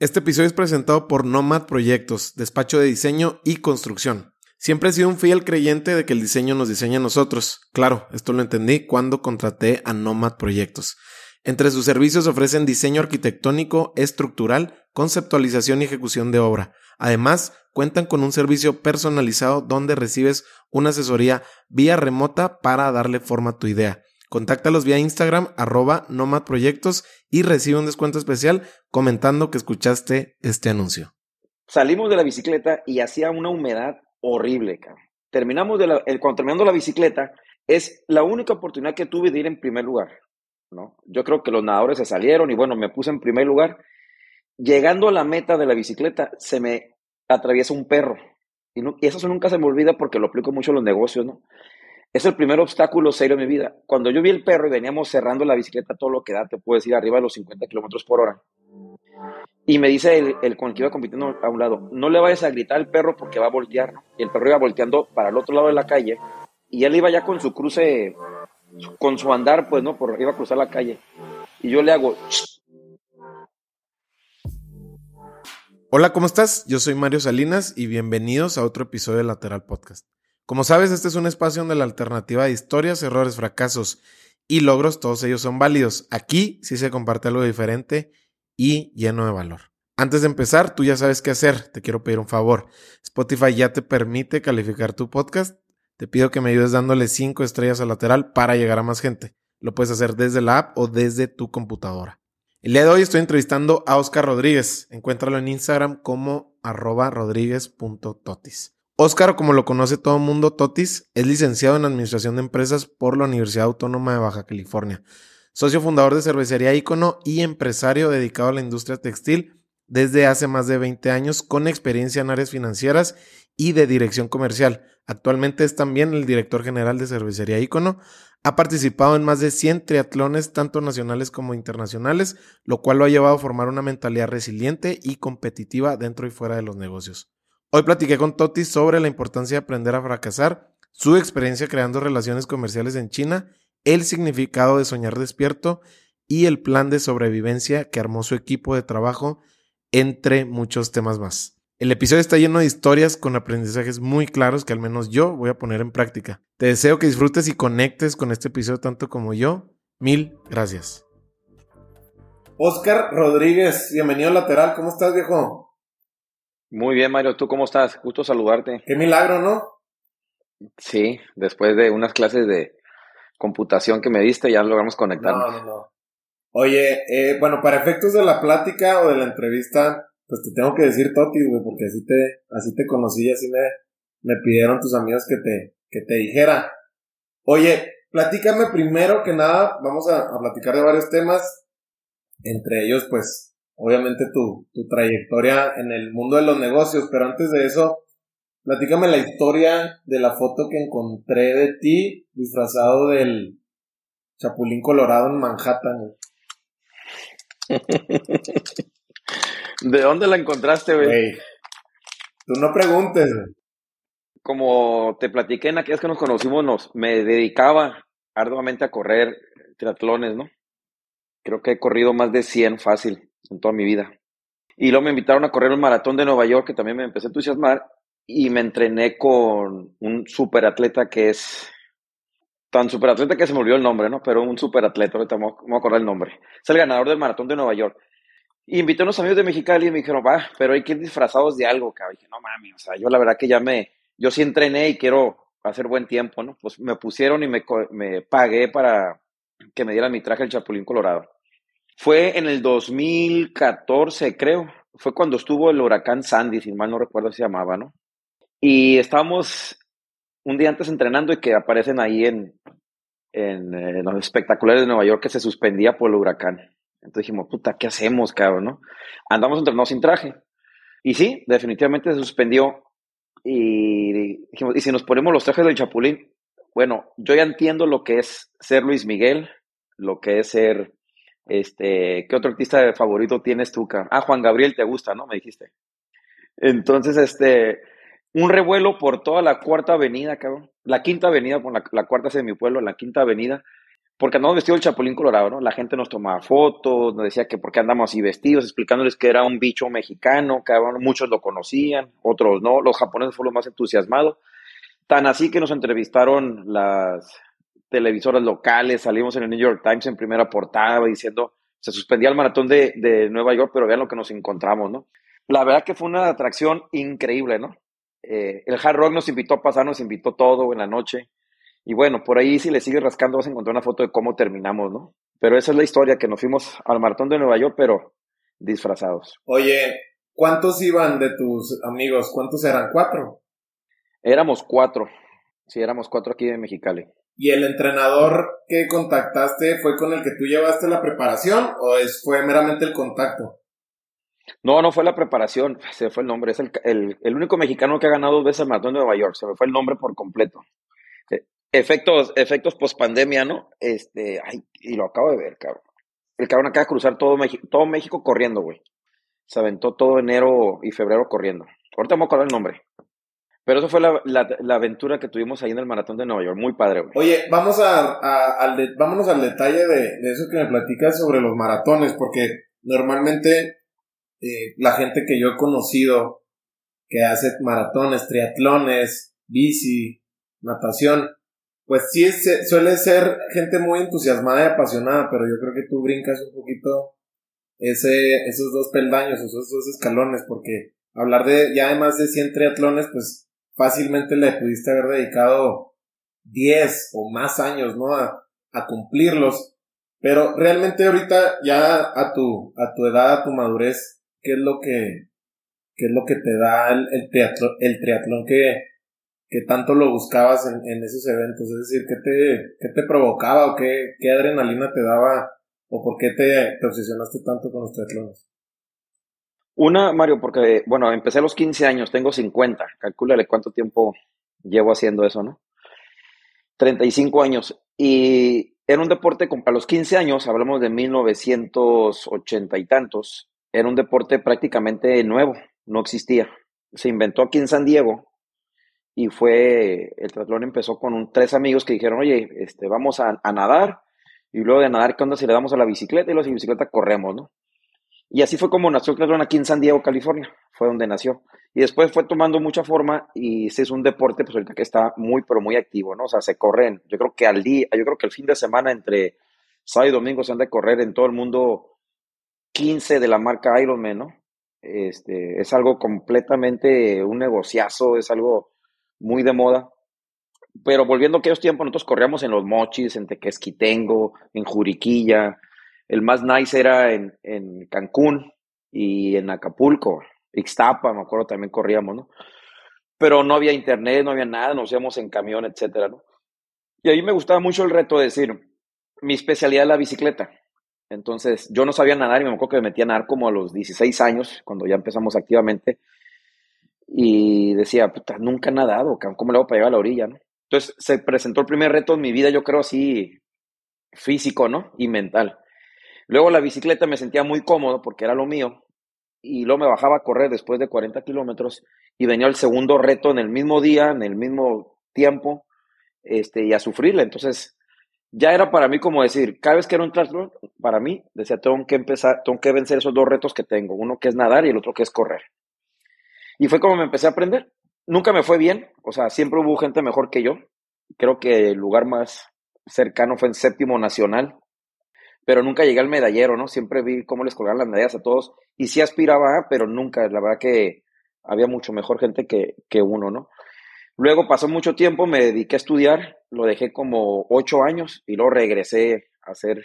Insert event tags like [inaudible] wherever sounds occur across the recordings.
Este episodio es presentado por Nomad Proyectos, despacho de diseño y construcción. Siempre he sido un fiel creyente de que el diseño nos diseña a nosotros. Claro, esto lo entendí cuando contraté a Nomad Proyectos. Entre sus servicios ofrecen diseño arquitectónico, estructural, conceptualización y ejecución de obra. Además, cuentan con un servicio personalizado donde recibes una asesoría vía remota para darle forma a tu idea. Contáctalos vía Instagram, arroba Nomad Proyectos y recibe un descuento especial comentando que escuchaste este anuncio. Salimos de la bicicleta y hacía una humedad horrible, cabrón. Terminamos de la, el, cuando terminando la bicicleta, es la única oportunidad que tuve de ir en primer lugar, ¿no? Yo creo que los nadadores se salieron y bueno, me puse en primer lugar. Llegando a la meta de la bicicleta, se me atraviesa un perro. Y, y eso nunca se me olvida porque lo aplico mucho en los negocios, ¿no? Es el primer obstáculo serio de mi vida. Cuando yo vi el perro y veníamos cerrando la bicicleta, todo lo que da, te puedes ir arriba de los 50 kilómetros por hora. Y me dice el, el, con el que iba compitiendo a un lado, no le vayas a gritar al perro porque va a voltear. Y el perro iba volteando para el otro lado de la calle y él iba ya con su cruce, con su andar, pues, ¿no? Por, iba a cruzar la calle. Y yo le hago... Hola, ¿cómo estás? Yo soy Mario Salinas y bienvenidos a otro episodio de Lateral Podcast. Como sabes, este es un espacio donde la alternativa de historias, errores, fracasos y logros, todos ellos son válidos. Aquí sí se comparte algo diferente y lleno de valor. Antes de empezar, tú ya sabes qué hacer. Te quiero pedir un favor. Spotify ya te permite calificar tu podcast. Te pido que me ayudes dándole 5 estrellas a lateral para llegar a más gente. Lo puedes hacer desde la app o desde tu computadora. El día de hoy estoy entrevistando a Oscar Rodríguez. Encuéntralo en Instagram como arroba rodríguez.totis. Óscar, como lo conoce todo el mundo, Totis, es licenciado en Administración de Empresas por la Universidad Autónoma de Baja California, socio fundador de Cervecería Icono y empresario dedicado a la industria textil desde hace más de 20 años con experiencia en áreas financieras y de dirección comercial. Actualmente es también el director general de Cervecería Icono. Ha participado en más de 100 triatlones, tanto nacionales como internacionales, lo cual lo ha llevado a formar una mentalidad resiliente y competitiva dentro y fuera de los negocios. Hoy platiqué con Toti sobre la importancia de aprender a fracasar, su experiencia creando relaciones comerciales en China, el significado de soñar despierto y el plan de sobrevivencia que armó su equipo de trabajo, entre muchos temas más. El episodio está lleno de historias con aprendizajes muy claros que al menos yo voy a poner en práctica. Te deseo que disfrutes y conectes con este episodio tanto como yo. Mil gracias. Oscar Rodríguez, bienvenido a Lateral. ¿Cómo estás, viejo? Muy bien, Mario. ¿Tú cómo estás? Gusto saludarte. Qué milagro, ¿no? Sí, después de unas clases de computación que me diste, ya logramos conectarnos. No, no, no. Oye, eh, bueno, para efectos de la plática o de la entrevista, pues te tengo que decir Toti, güey, porque así te, así te conocí y así me, me pidieron tus amigos que te, que te dijera. Oye, platícame primero que nada, vamos a, a platicar de varios temas, entre ellos, pues, obviamente tu, tu trayectoria en el mundo de los negocios, pero antes de eso, platícame la historia de la foto que encontré de ti disfrazado del Chapulín Colorado en Manhattan. [laughs] ¿De dónde la encontraste, güey? Tú no preguntes. Como te platiqué en aquellas que nos conocimos, nos, me dedicaba arduamente a correr triatlones, ¿no? Creo que he corrido más de 100 fácil en toda mi vida. Y luego me invitaron a correr un maratón de Nueva York, que también me empecé a entusiasmar, y me entrené con un superatleta que es tan superatleta que se me olvidó el nombre, ¿no? Pero un superatleta, ahorita me voy a acordar el nombre. Es el ganador del maratón de Nueva York. Y invité a unos amigos de Mexicali y me dijeron, va, pero hay que ir disfrazados de algo, cabrón. Y dije, no mami, o sea, yo la verdad que ya me, yo sí entrené y quiero hacer buen tiempo, ¿no? Pues me pusieron y me, me pagué para que me dieran mi traje el Chapulín Colorado. Fue en el 2014, creo. Fue cuando estuvo el huracán Sandy, si mal no recuerdo se llamaba, ¿no? Y estábamos un día antes entrenando y que aparecen ahí en, en, en, los espectaculares de Nueva York que se suspendía por el huracán. Entonces dijimos, puta, ¿qué hacemos, cabrón, no? Andamos entrenados sin traje. Y sí, definitivamente se suspendió. Y dijimos, ¿y si nos ponemos los trajes del Chapulín? Bueno, yo ya entiendo lo que es ser Luis Miguel, lo que es ser este, ¿qué otro artista favorito tienes tú, Ah, Juan Gabriel te gusta, ¿no? Me dijiste. Entonces, este, un revuelo por toda la cuarta avenida, cabrón. La quinta avenida, por la, cuarta es de mi pueblo, la quinta avenida. porque andamos vestidos del Chapulín Colorado, ¿no? La gente nos tomaba fotos, nos decía que por qué andamos así vestidos, explicándoles que era un bicho mexicano, que muchos lo conocían, otros no, los japoneses fueron los más entusiasmados. Tan así que nos entrevistaron las televisoras locales, salimos en el New York Times en primera portada diciendo, se suspendía el maratón de, de Nueva York, pero vean lo que nos encontramos, ¿no? La verdad que fue una atracción increíble, ¿no? Eh, el Hard Rock nos invitó a pasar, nos invitó todo en la noche y bueno, por ahí si le sigues rascando vas a encontrar una foto de cómo terminamos, ¿no? Pero esa es la historia, que nos fuimos al maratón de Nueva York, pero disfrazados. Oye, ¿cuántos iban de tus amigos? ¿Cuántos eran? ¿Cuatro? Éramos cuatro. Sí, éramos cuatro aquí de Mexicali. ¿Y el entrenador que contactaste fue con el que tú llevaste la preparación o es, fue meramente el contacto? No, no fue la preparación, se fue el nombre. Es el, el, el único mexicano que ha ganado dos veces el maratón de Nueva York. Se me fue el nombre por completo efectos, efectos post pandemia, ¿no? Este, ay, y lo acabo de ver, cabrón. El cabrón acaba de cruzar todo México, todo México corriendo, güey. Se aventó todo enero y febrero corriendo. Ahorita me acuerdo el nombre. Pero eso fue la, la, aventura que tuvimos ahí en el maratón de Nueva York. Muy padre, güey. Oye, vamos a, al vámonos al detalle de, de, eso que me platicas sobre los maratones, porque normalmente eh, la gente que yo he conocido que hace maratones, triatlones, bici, natación, pues sí suele ser gente muy entusiasmada y apasionada, pero yo creo que tú brincas un poquito ese, esos dos peldaños, esos dos escalones, porque hablar de ya además de 100 triatlones, pues fácilmente le pudiste haber dedicado 10 o más años, ¿no? A, cumplirlos. Pero realmente ahorita ya a tu, a tu edad, a tu madurez, ¿qué es lo que, qué es lo que te da el, el, el triatlón que, que tanto lo buscabas en, en, esos eventos? Es decir, ¿qué te, qué te provocaba o qué, qué adrenalina te daba o por qué te, te obsesionaste tanto con los triatlones? Una, Mario, porque, bueno, empecé a los 15 años, tengo 50, calcúlale cuánto tiempo llevo haciendo eso, ¿no? 35 años. Y era un deporte, a los 15 años, hablamos de 1980 y tantos, era un deporte prácticamente nuevo, no existía. Se inventó aquí en San Diego y fue, el triatlón empezó con tres amigos que dijeron, oye, este, vamos a, nadar, y luego de nadar, ¿qué onda si le damos a la bicicleta? Y luego si bicicleta corremos, ¿no? Y así fue como nació triatlón aquí en San Diego, California, fue donde nació. Y después fue tomando mucha forma y ese es un deporte, pues ahorita que está muy, pero muy activo, ¿no? O sea, se corren, yo creo que al día, yo creo que el fin de semana entre sábado y domingo se han de correr en todo el mundo 15 de la marca Ironman, ¿no? Este, es algo completamente un negociazo, es algo muy de moda. Pero volviendo a aquellos tiempos, nosotros corríamos en los mochis, en Tequesquitengo, en Juriquilla. El más nice era en, en Cancún y en Acapulco. Ixtapa, me acuerdo, también corríamos, ¿no? Pero no había internet, no había nada, nos íbamos en camión, etcétera, ¿no? Y ahí me gustaba mucho el reto de decir, mi especialidad es la bicicleta. Entonces, yo no sabía nadar y me acuerdo que me metí a nadar como a los 16 años, cuando ya empezamos activamente y decía, puta, nunca he nadado, ¿cómo le hago para llegar a la orilla, no? Entonces se presentó el primer reto en mi vida, yo creo así, físico, ¿no? Y mental. Luego la bicicleta me sentía muy cómodo porque era lo mío. Y luego me bajaba a correr después de 40 kilómetros y venía el segundo reto en el mismo día, en el mismo tiempo, este, y a sufrirle. Entonces, ya era para mí como decir, cada vez que era un triatlón, para mí, decía, tengo que empezar, tengo que vencer esos dos retos que tengo, uno que es nadar y el otro que es correr. Y fue como me empecé a aprender. Nunca me fue bien, o sea, siempre hubo gente mejor que yo. Creo que el lugar más cercano fue en séptimo nacional, pero nunca llegué al medallero, ¿no? Siempre vi cómo les colgaban las medallas a todos y sí aspiraba, pero nunca, la verdad que había mucho mejor gente que, que uno, ¿no? Luego pasó mucho tiempo, me dediqué a estudiar, lo dejé como ocho años y luego regresé a hacer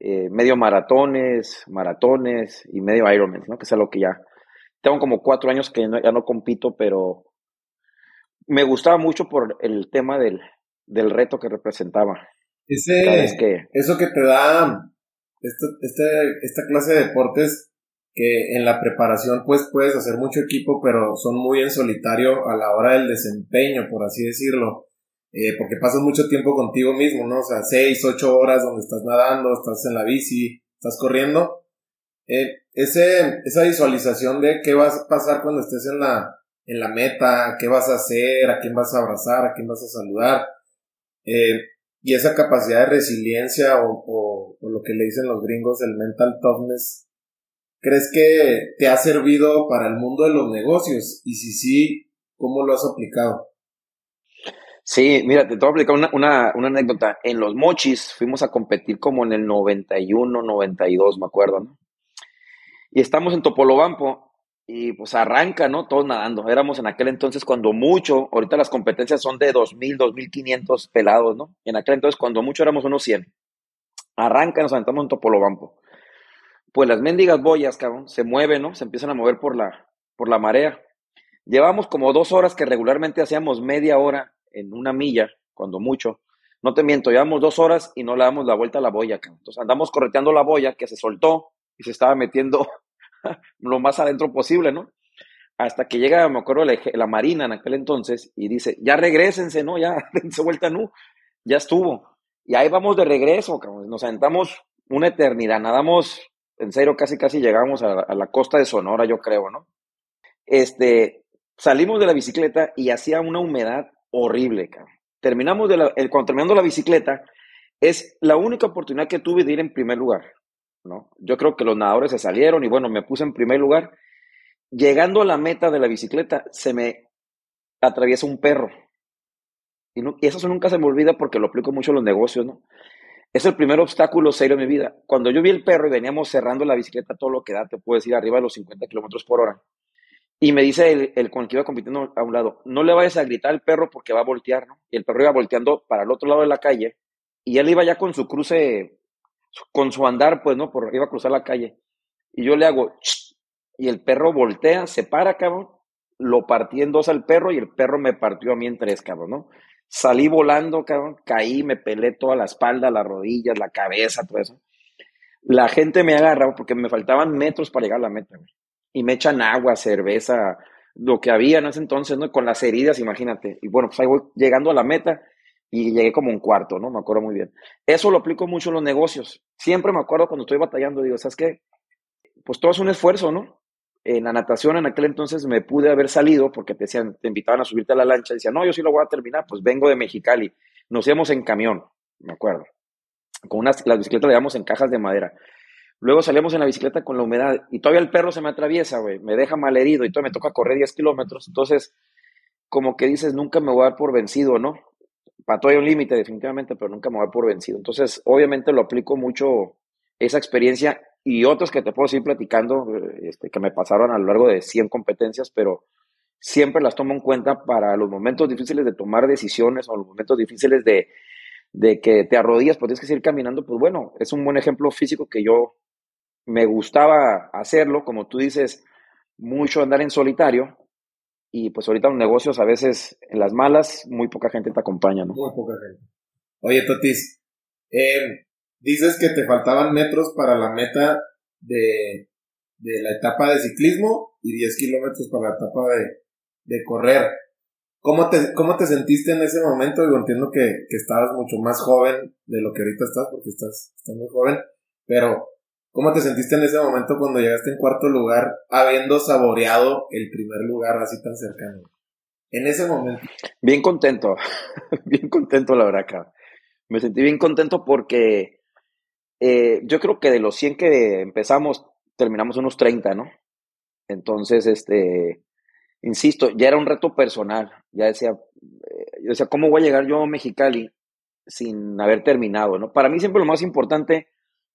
eh, medio maratones, maratones y medio Ironman, ¿no? Que es algo que ya tengo como cuatro años que ya no compito, pero me gustaba mucho por el tema del, del reto que representaba. Ese, que, eso que te da esta, este, esta clase de deportes que en la preparación pues puedes hacer mucho equipo, pero son muy en solitario a la hora del desempeño, por así decirlo. Eh, porque pasas mucho tiempo contigo mismo, ¿no? O sea, seis, ocho horas donde estás nadando, estás en la bici, estás corriendo. Eh, ese, esa visualización de qué va a pasar cuando estés en la, en la meta, qué vas a hacer, a quién vas a abrazar, a quién vas a saludar. Eh, y esa capacidad de resiliencia o, lo que le dicen los gringos, el mental toughness, ¿crees que te ha servido para el mundo de los negocios? Y si sí, ¿cómo lo has aplicado? Sí, mira, te voy a explicar una, una, una, anécdota. En los mochis fuimos a competir como en el 91, 92, me acuerdo, ¿no? Y estamos en Topolobampo y pues arranca, ¿no? Todos nadando. Éramos en aquel entonces cuando mucho, ahorita las competencias son de 2.000, 2.500 pelados, ¿no? En aquel entonces cuando mucho éramos unos 100. Arranca, nos aventamos en Topolobampo. Pues las mendigas boyas, cabrón, se mueven, ¿no? Se empiezan a mover por la, por la marea. Llevamos como dos horas que regularmente hacíamos media hora en una milla, cuando mucho. No te miento, llevamos dos horas y no le damos la vuelta a la boya. Entonces andamos correteando la boya que se soltó y se estaba metiendo [laughs] lo más adentro posible, ¿no? Hasta que llega, me acuerdo, la, Marina en aquel entonces y dice, ya regresense, ¿no? Ya, [laughs] se vuelta, ¿no? Ya estuvo. Y ahí vamos de regreso, nos aventamos una eternidad, nadamos, en serio, casi casi llegamos a, la costa de Sonora, yo creo, ¿no? Este, salimos de la bicicleta y hacía una humedad horrible, cabrón. Terminamos de cuando terminando la bicicleta, es la única oportunidad que tuve de ir en primer lugar, ¿no? Yo creo que los nadadores se salieron y bueno, me puse en primer lugar. Llegando a la meta de la bicicleta, se me atraviesa un perro. Y, eso nunca se me olvida porque lo aplico mucho en los negocios. Es el primer obstáculo serio de mi vida. Cuando yo vi el perro y veníamos cerrando la bicicleta todo lo que da, te puedes ir arriba de los 50 kilómetros por hora. Y me dice el, el con el que iba compitiendo a un lado, no le vayas a gritar al perro porque va a voltear, ¿no? Y el perro iba volteando para el otro lado de la calle y él iba ya con su cruce, con su andar, pues, ¿no? Por, iba a cruzar la calle. Y yo le hago, y el perro voltea, se para, cabrón, lo partí en dos al perro y el perro me partió a mí en tres, cabrón, ¿no? Salí volando, cabrón, caí, me pelé toda la espalda, las rodillas, la cabeza, todo eso. La gente me agarra porque me faltaban metros para llegar a la meta, güey y me echan agua, cerveza, lo que había en ese entonces, ¿no? Con las heridas, imagínate. Y bueno, pues ahí voy llegando a la meta y llegué como un cuarto, ¿no? Me acuerdo muy bien. Eso lo aplico mucho en los negocios. Siempre me acuerdo cuando estoy batallando, digo, ¿sabes qué? Pues todo es un esfuerzo, ¿no? En la natación en aquel entonces me pude haber salido porque te decían, te invitaban a subirte a la lancha, decían, no, yo sí lo voy a terminar, pues vengo de Mexicali. Nos íbamos en camión, me acuerdo. Con unas, las bicicletas le llevamos en cajas de madera. Luego salimos en la bicicleta con la humedad y todavía el perro se me atraviesa, güey, me deja mal herido y todavía me toca correr 10 kilómetros. Entonces, como que dices, nunca me voy a dar por vencido, ¿no? Para todo hay un límite, definitivamente, pero nunca me voy por vencido. Entonces, obviamente lo aplico mucho esa experiencia y otros que te puedo seguir platicando, este, que me pasaron a lo largo de 100 competencias, pero siempre las tomo en cuenta para los momentos difíciles de tomar decisiones o los momentos difíciles de, de que te arrodillas, pues tienes que seguir caminando, pues bueno, es un buen ejemplo físico que yo me gustaba hacerlo, como tú dices, mucho andar en solitario. Y pues ahorita los negocios a veces en las malas, muy poca gente te acompaña, ¿no? Muy poca gente. Oye, Totis, eh, dices que te faltaban metros para la meta de, de la etapa de ciclismo y 10 kilómetros para la etapa de, de correr. ¿Cómo te, ¿Cómo te sentiste en ese momento? Digo, entiendo que, que estabas mucho más joven de lo que ahorita estás, porque estás, estás muy joven, pero ¿Cómo te sentiste en ese momento cuando llegaste en cuarto lugar, habiendo saboreado el primer lugar así tan cercano? En ese momento. Bien contento, [laughs] bien contento la verdad, acá. Me sentí bien contento porque eh, yo creo que de los 100 que empezamos, terminamos unos 30, ¿no? Entonces, este, insisto, ya era un reto personal. Ya decía, eh, yo decía, ¿cómo voy a llegar yo a Mexicali sin haber terminado, ¿no? Para mí siempre lo más importante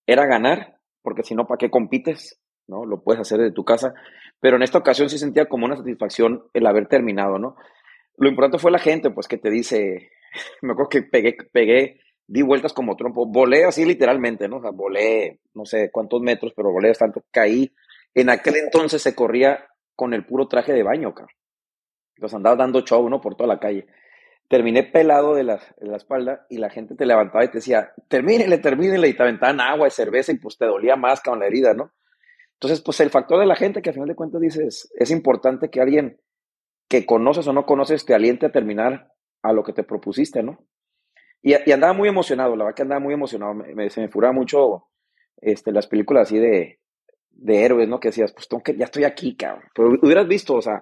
era ganar porque si no, ¿para qué compites? ¿No? Lo puedes hacer desde tu casa. Pero en esta ocasión sí sentía como una satisfacción el haber terminado, ¿no? Lo importante fue la gente, pues, que te dice, [laughs] me acuerdo que pegué, pegué, di vueltas como trompo, volé así literalmente, ¿no? O sea, volé, no sé cuántos metros, pero volé bastante, caí. En aquel entonces se corría con el puro traje de baño, cabrón. Los andaba dando show, ¿no? Por toda la calle terminé pelado de la, la, espalda y la gente te levantaba y te decía, termínele, termínele, y te aventaban agua y cerveza y pues te dolía más con la herida, ¿no? Entonces, pues el factor de la gente que al final de cuentas dices, es importante que alguien que conoces o no conoces te aliente a terminar a lo que te propusiste, ¿no? Y, y andaba muy emocionado, la verdad que andaba muy emocionado, me, se me furaba mucho este, las películas así de, de héroes, ¿no? Que decías, pues tengo que, ya estoy aquí, cabrón. Pero hubieras visto, o sea,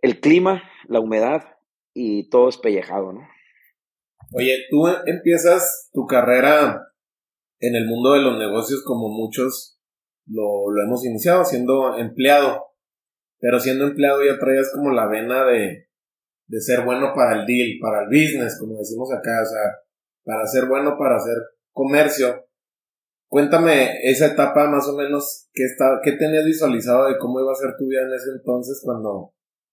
el clima, la humedad, y todo es pellejado, ¿no? Oye, tú empiezas tu carrera en el mundo de los negocios como muchos lo, lo hemos iniciado, siendo empleado. Pero siendo empleado ya traías como la vena de, de ser bueno para el deal, para el business, como decimos acá, o sea, para ser bueno para hacer comercio. Cuéntame esa etapa más o menos, ¿qué, está, qué tenías visualizado de cómo iba a ser tu vida en ese entonces cuando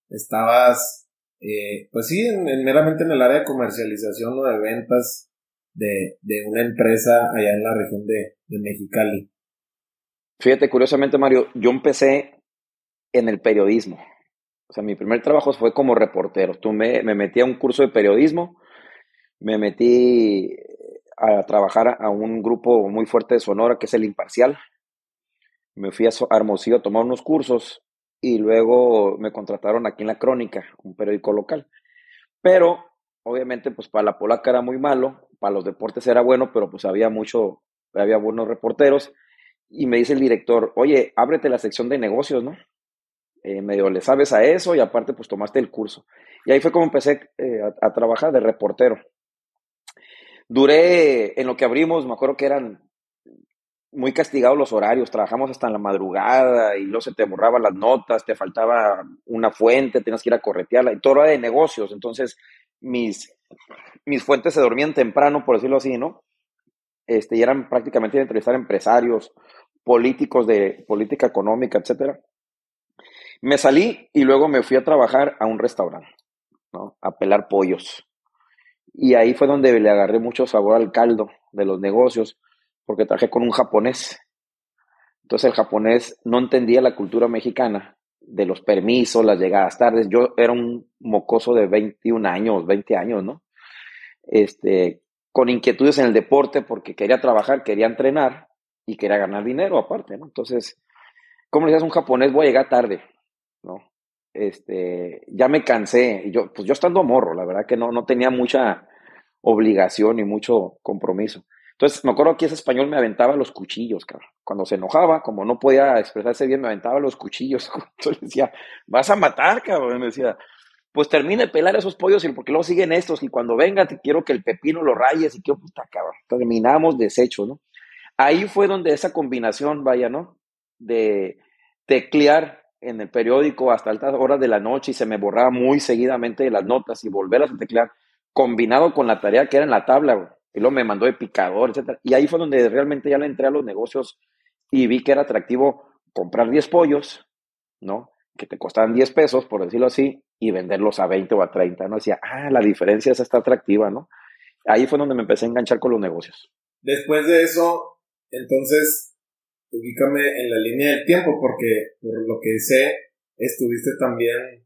estabas, eh, pues sí, en, meramente en el área de comercialización o de ventas de, de una empresa allá en la región de, de Mexicali? Fíjate, curiosamente, Mario, yo empecé en el periodismo. O sea, mi primer trabajo fue como reportero. Tú me, me metí a un curso de periodismo, me metí a trabajar a un grupo muy fuerte de Sonora, que es el Imparcial. Me fui a Hermosillo a tomar unos cursos y luego me contrataron aquí en La Crónica, un periódico local. Pero, obviamente, pues para la polaca era muy malo, para los deportes era bueno, pero pues había mucho, había buenos reporteros. Y me dice el director, oye, ábrete la sección de negocios, ¿no? Eh, medio le sabes a eso y aparte pues tomaste el curso. Y ahí fue como empecé eh, a, trabajar de reportero. Duré, en lo que abrimos, me acuerdo que eran muy castigados los horarios, trabajamos hasta en la madrugada y luego se te borraban las notas, te faltaba una fuente, tenías que ir a corretearla y todo era de negocios. Entonces mis, mis fuentes se dormían temprano, por decirlo así, ¿no? Este, y eran prácticamente de entrevistar empresarios, políticos de política económica, etcétera. Me salí y luego me fui a trabajar a un restaurante, ¿no? A pelar pollos. Y ahí fue donde le agarré mucho sabor al caldo de los negocios, porque trabajé con un japonés. Entonces el japonés no entendía la cultura mexicana de los permisos, las llegadas tardes. Yo era un mocoso de 21 años, 20 años, ¿no? Este, con inquietudes en el deporte porque quería trabajar, quería entrenar y quería ganar dinero aparte, ¿no? Entonces, ¿cómo le dices a un japonés? Voy a llegar tarde. ¿no? Este, ya me cansé, yo, pues yo estando morro, la verdad que no, no tenía mucha obligación y mucho compromiso. Entonces, me acuerdo que ese español me aventaba los cuchillos, cabrón. Cuando se enojaba, como no podía expresarse bien, me aventaba los cuchillos. [laughs] Entonces decía, vas a matar, cabrón. me decía, pues termine de pelar esos pollos y porque luego siguen estos y cuando venga te quiero que el pepino lo rayes y quiero, puta, cabrón. Terminamos deshecho, ¿no? Ahí fue donde esa combinación, vaya, ¿no? De teclear en el periódico hasta altas horas de la noche y se me borraba muy seguidamente las notas y volverlas a teclear, combinado con la tarea que era en la tabla, y luego me mandó de picador, etc. Y ahí fue donde realmente ya le entré a los negocios y vi que era atractivo comprar 10 pollos, ¿no? Que te costaban 10 pesos, por decirlo así, y venderlos a 20 o a 30, ¿no? Decía, ah, la diferencia es esta atractiva, ¿no? Ahí fue donde me empecé a enganchar con los negocios. Después de eso, entonces, ubícame en la línea del tiempo, porque por lo que sé, estuviste también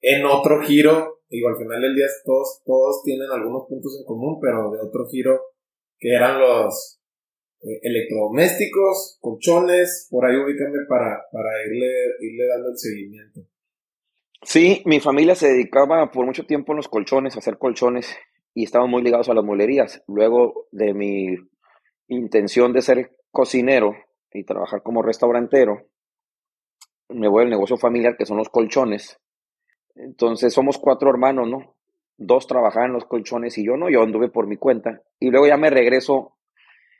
en otro giro, digo, al final del día todos, todos tienen algunos puntos en común, pero de otro giro, que eran los eh, electrodomésticos, colchones, por ahí ubícame para, para irle, irle dando el seguimiento. Sí, mi familia se dedicaba por mucho tiempo en los colchones, a hacer colchones, y estaban muy ligados a las mulerías. Luego de mi intención de ser cocinero, y trabajar como restaurantero, me voy al negocio familiar, que son los colchones. Entonces somos cuatro hermanos, ¿no? Dos trabajaban en los colchones y yo no, yo anduve por mi cuenta. Y luego ya me regreso,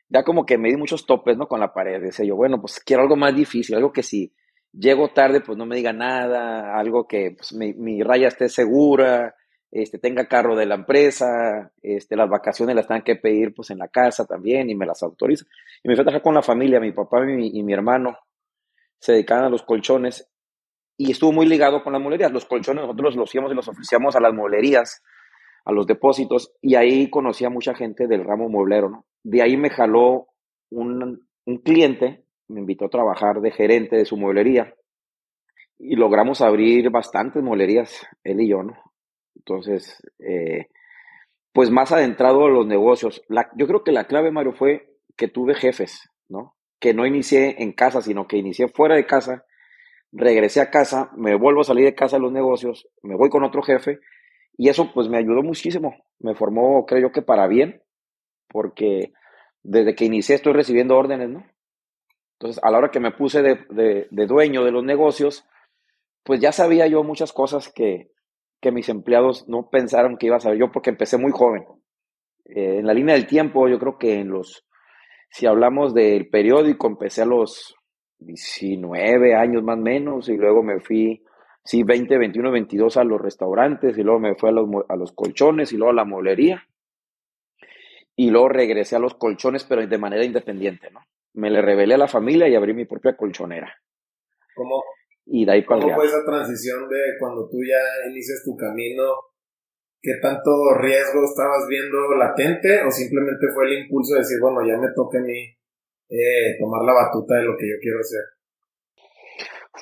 ya como que me di muchos topes, ¿no? Con la pared. Decía yo, bueno, pues quiero algo más difícil, algo que si llego tarde, pues no me diga nada, algo que pues, mi, mi raya esté segura, este, tenga carro de la empresa, este, las vacaciones las tengan que pedir pues en la casa también y me las autoriza. Y me fui a trabajar con la familia, mi papá y mi, y mi hermano se dedicaban a los colchones y estuvo muy ligado con las mulerías. Los colchones nosotros los íbamos y los ofrecíamos a las mueblerías, a los depósitos y ahí conocí a mucha gente del ramo mueblero, ¿no? De ahí me jaló un, un cliente, me invitó a trabajar de gerente de su mueblería y logramos abrir bastantes mueblerías, él y yo, ¿no? Entonces, eh, pues más adentrado a los negocios. yo creo que la clave, Mario, fue que tuve jefes, ¿no? Que no inicié en casa, sino que inicié fuera de casa, regresé a casa, me vuelvo a salir de casa a los negocios, me voy con otro jefe, y eso pues me ayudó muchísimo. Me formó, creo yo que para bien, porque desde que inicié estoy recibiendo órdenes, ¿no? Entonces, a la hora que me puse de, de dueño de los negocios, pues ya sabía yo muchas cosas que, que mis empleados no pensaron que iba a saber yo porque empecé muy joven. Eh, en la línea del tiempo, yo creo que en los, si hablamos del periódico, empecé a los 19 años más o menos y luego me fui, sí, 20, 21, 22 a los restaurantes y luego me fui a los, a los colchones y luego a la molería y luego regresé a los colchones, pero de manera independiente, ¿no? Me le revelé a la familia y abrí mi propia colchonera. ¿Cómo, y de ahí ¿cómo fue esa transición de cuando tú ya inicias tu camino? ¿Qué tanto riesgo estabas viendo latente o simplemente fue el impulso de decir, bueno, ya me toca a mí eh, tomar la batuta de lo que yo quiero hacer?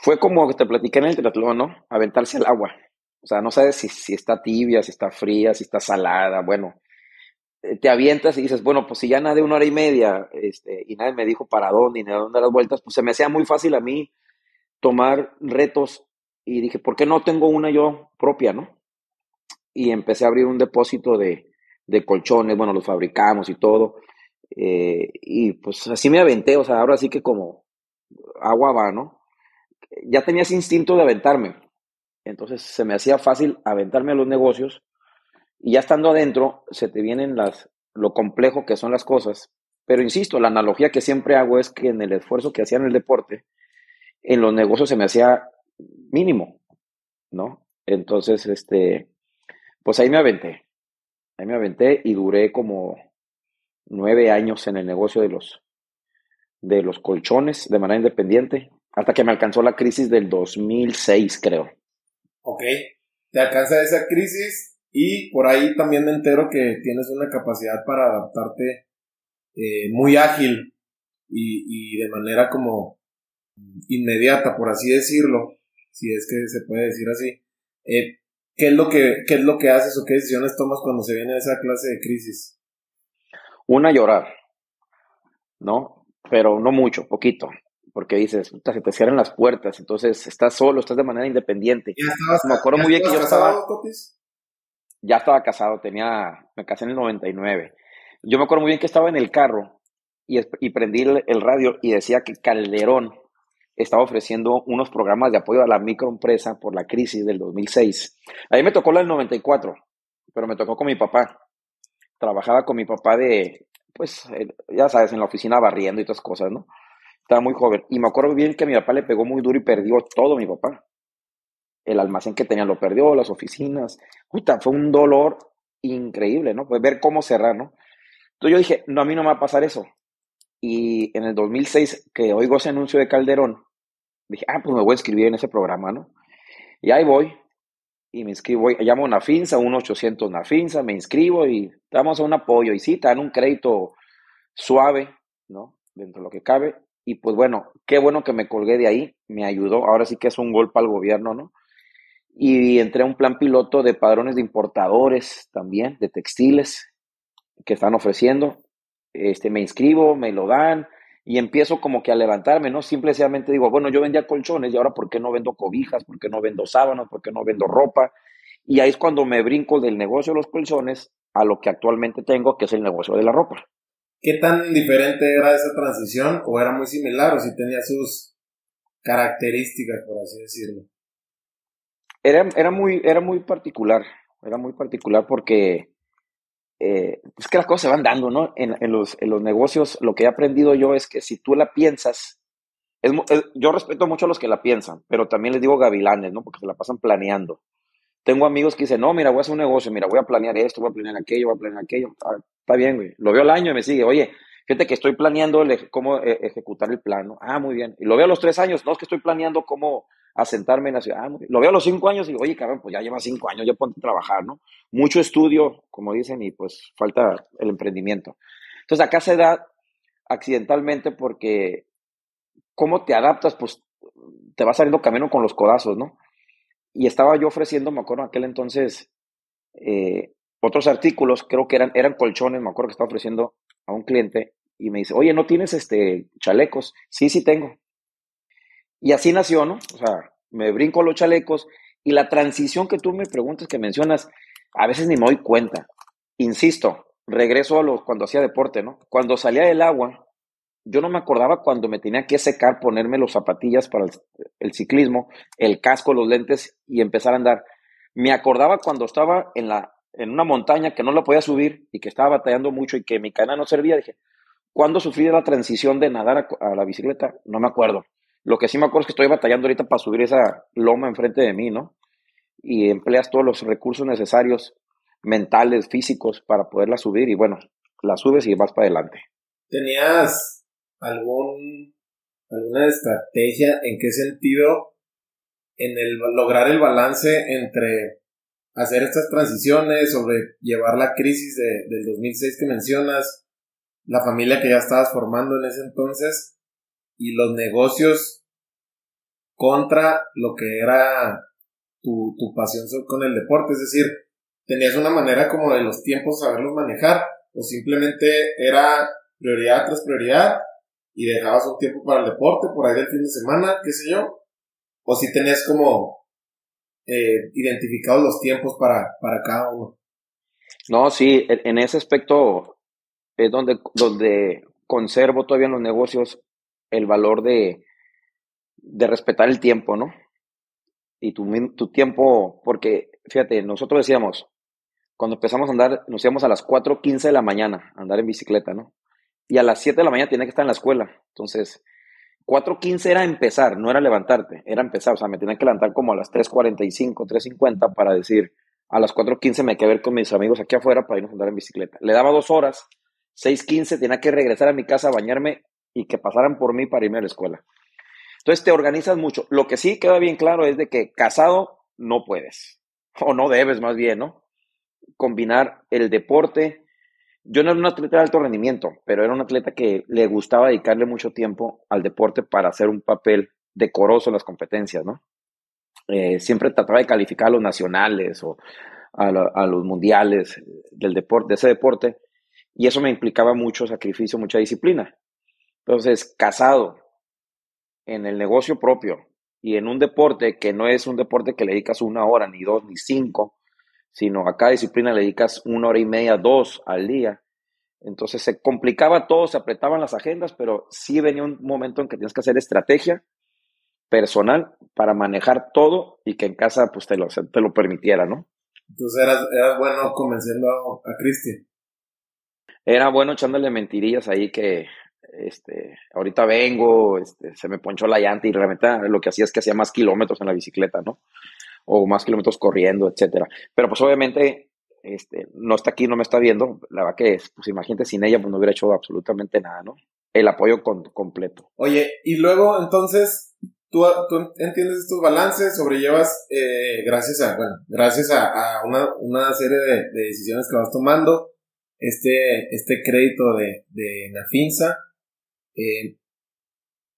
Fue como que te platiqué en el triatlón, ¿no? Aventarse al agua. O sea, no sabes si, si está tibia, si está fría, si está salada. Bueno, eh, te avientas y dices, bueno, pues si ya nadé una hora y media este, y nadie me dijo para dónde ni de dónde las vueltas, pues se me hacía muy fácil a mí tomar retos y dije, ¿por qué no tengo una yo propia, no? Y empecé a abrir un depósito de, de colchones, bueno, los fabricamos y todo. Eh, y pues así me aventé, o sea, ahora sí que como agua va, ¿no? Ya tenía ese instinto de aventarme. Entonces se me hacía fácil aventarme a los negocios y ya estando adentro, se te vienen las, lo complejo que son las cosas. Pero insisto, la analogía que siempre hago es que en el esfuerzo que hacía en el deporte, en los negocios se me hacía mínimo, ¿no? Entonces, este, pues ahí me aventé. Ahí me aventé y duré como nueve años en el negocio de los, de los colchones de manera independiente, hasta que me alcanzó la crisis del 2006, creo. Ok, te alcanza esa crisis y por ahí también me entero que tienes una capacidad para adaptarte eh, muy ágil y, de manera como inmediata, por así decirlo, si es que se puede decir así. Eh, ¿qué, es lo que, ¿Qué es lo que haces o qué decisiones tomas cuando se viene esa clase de crisis? Una, llorar, ¿no? Pero no mucho, poquito porque dices, se te cierran las puertas, entonces estás solo, estás de manera independiente. me acuerdo muy bien que yo estaba ya estaba casado, tenía, me casé en el 99. Yo me acuerdo muy bien que estaba en el carro y, y prendí el, radio y decía que Calderón estaba ofreciendo unos programas de apoyo a la microempresa por la crisis del 2006. Ahí me tocó la del 94, pero me tocó con mi papá. Trabajaba con mi papá de, pues, ya sabes, en la oficina barriendo y todas cosas, ¿no? Estaba muy joven. Y me acuerdo bien que mi papá le pegó muy duro y perdió todo mi papá el almacén que tenía lo perdió, las oficinas. Puta, fue un dolor increíble, ¿no? Pues ver cómo cerrar, ¿no? Entonces yo dije, no, a mí no me va a pasar eso. Y en el 2006, que oigo ese anuncio de Calderón, dije, ah, pues me voy a inscribir en ese programa, ¿no? Y ahí voy, y me inscribo, llamo a una finza, un 800 una finza, me inscribo y damos un apoyo. Y sí, te dan un crédito suave, ¿no? Dentro de lo que cabe. Y pues bueno, qué bueno que me colgué de ahí, me ayudó. Ahora sí que es un golpe al gobierno, ¿no? y entré a un plan piloto de padrones de importadores también, de textiles que están ofreciendo. Este, me inscribo, me lo dan y empiezo como que a levantarme, ¿no? Simplemente digo, bueno, yo vendía colchones y ahora ¿por qué no vendo cobijas? ¿Por qué no vendo sábanas? ¿Por qué no vendo ropa? Y ahí es cuando me brinco del negocio de los colchones a lo que actualmente tengo, que es el negocio de la ropa. ¿Qué tan diferente era esa transición o era muy similar o si tenía sus características, por así decirlo? Era, era, muy, era muy particular, era muy particular porque eh, es que las cosas se van dando, ¿no? En, en, los, en, los, negocios, lo que he aprendido yo es que si tú la piensas, es, yo respeto mucho a los que la piensan, pero también les digo gavilanes, ¿no? Porque se la pasan planeando. Tengo amigos que dicen, no, mira, voy a hacer un negocio, mira, voy a planear esto, voy a planear aquello, voy a planear aquello. Ah, está bien, güey. Lo veo al año y me sigue, oye, fíjate que estoy planeando cómo eh, ejecutar el plano. Ah, muy bien. Y lo veo a los tres años, no, es que estoy planeando cómo asentarme en la ciudad. Ah, lo veo a los cinco años y digo, oye, cabrón, pues ya lleva cinco años, ya ponte a trabajar, ¿no? Mucho estudio, como dicen, y pues falta el emprendimiento. Entonces acá se da accidentalmente porque cómo te adaptas, pues te va saliendo camino con los codazos, ¿no? Y estaba yo ofreciendo, me acuerdo en aquel entonces, eh, otros artículos, creo que eran, eran colchones, me acuerdo que estaba ofreciendo a un cliente y me dice, oye, ¿no tienes este chalecos? Sí, sí tengo. Y así nació, ¿no? O sea, me brinco los chalecos y la transición que tú me preguntas, que mencionas, a veces ni me doy cuenta. Insisto, regreso a los cuando hacía deporte, ¿no? Cuando salía del agua, yo no me acordaba cuando me tenía que secar, ponerme los zapatillas para el, ciclismo, el casco, los lentes y empezar a andar. Me acordaba cuando estaba en la, en una montaña que no la podía subir y que estaba batallando mucho y que mi cadena no servía, dije, ¿cuándo sufrí la transición de nadar a, la bicicleta? No me acuerdo. Lo que sí me acuerdo es que estoy batallando ahorita para subir esa loma enfrente de mí, ¿no? Y empleas todos los recursos necesarios, mentales, físicos, para poderla subir y bueno, la subes y vas para adelante. ¿Tenías algún, alguna estrategia en qué sentido en el lograr el balance entre hacer estas transiciones, sobre llevar la crisis de, del 2006 que mencionas, la familia que ya estabas formando en ese entonces y los negocios contra lo que era tu, tu pasión con el deporte. Es decir, tenías una manera como de los tiempos saberlos manejar o simplemente era prioridad tras prioridad y dejabas un tiempo para el deporte por ahí del fin de semana, qué sé yo. O si tenías como eh, identificados los tiempos para, para cada uno. No, sí, en ese aspecto es donde, donde conservo todavía los negocios el valor de, de respetar el tiempo, ¿no? Y tu, tu tiempo, porque fíjate, nosotros decíamos, cuando empezamos a andar, nos íbamos a las 4.15 de la mañana a andar en bicicleta, ¿no? Y a las 7 de la mañana tenía que estar en la escuela. Entonces, 4.15 era empezar, no era levantarte, era empezar. O sea, me tenía que levantar como a las 3.45, 3.50 para decir, a las 4.15 me quedé ver con mis amigos aquí afuera para irnos a andar en bicicleta. Le daba dos horas, 6.15 tenía que regresar a mi casa a bañarme y que pasaran por mí para irme a la escuela. Entonces te organizas mucho. Lo que sí queda bien claro es de que casado no puedes, o no debes más bien, ¿no? Combinar el deporte, yo no era un atleta de alto rendimiento, pero era un atleta que le gustaba dedicarle mucho tiempo al deporte para hacer un papel decoroso en las competencias, ¿no? Eh, siempre trataba de calificar a los nacionales o a, los mundiales del deporte, de ese deporte, y eso me implicaba mucho sacrificio, mucha disciplina. Entonces, casado en el negocio propio y en un deporte que no es un deporte que le dedicas una hora, ni dos, ni cinco, sino a cada disciplina le dedicas una hora y media, dos al día. Entonces se complicaba todo, se apretaban las agendas, pero sí venía un momento en que tienes que hacer estrategia personal para manejar todo y que en casa pues te lo, te lo permitiera, ¿no? Entonces eras, bueno convenciendo a, a Cristian. Era bueno echándole mentirillas ahí que este, ahorita vengo, este, se me ponchó la llanta y realmente lo que hacía es que hacía más kilómetros en la bicicleta, ¿no? o más kilómetros corriendo, etcétera. Pero pues obviamente este, no está aquí, no me está viendo. La verdad que, pues imagínate, sin ella pues no hubiera hecho absolutamente nada, ¿no? El apoyo completo. Oye, y luego entonces, tú, tú entiendes estos balances, sobrellevas, eh, gracias a, bueno, gracias a, una, una, serie de, decisiones que vas tomando, este, este crédito de, de Nafinsa, eh,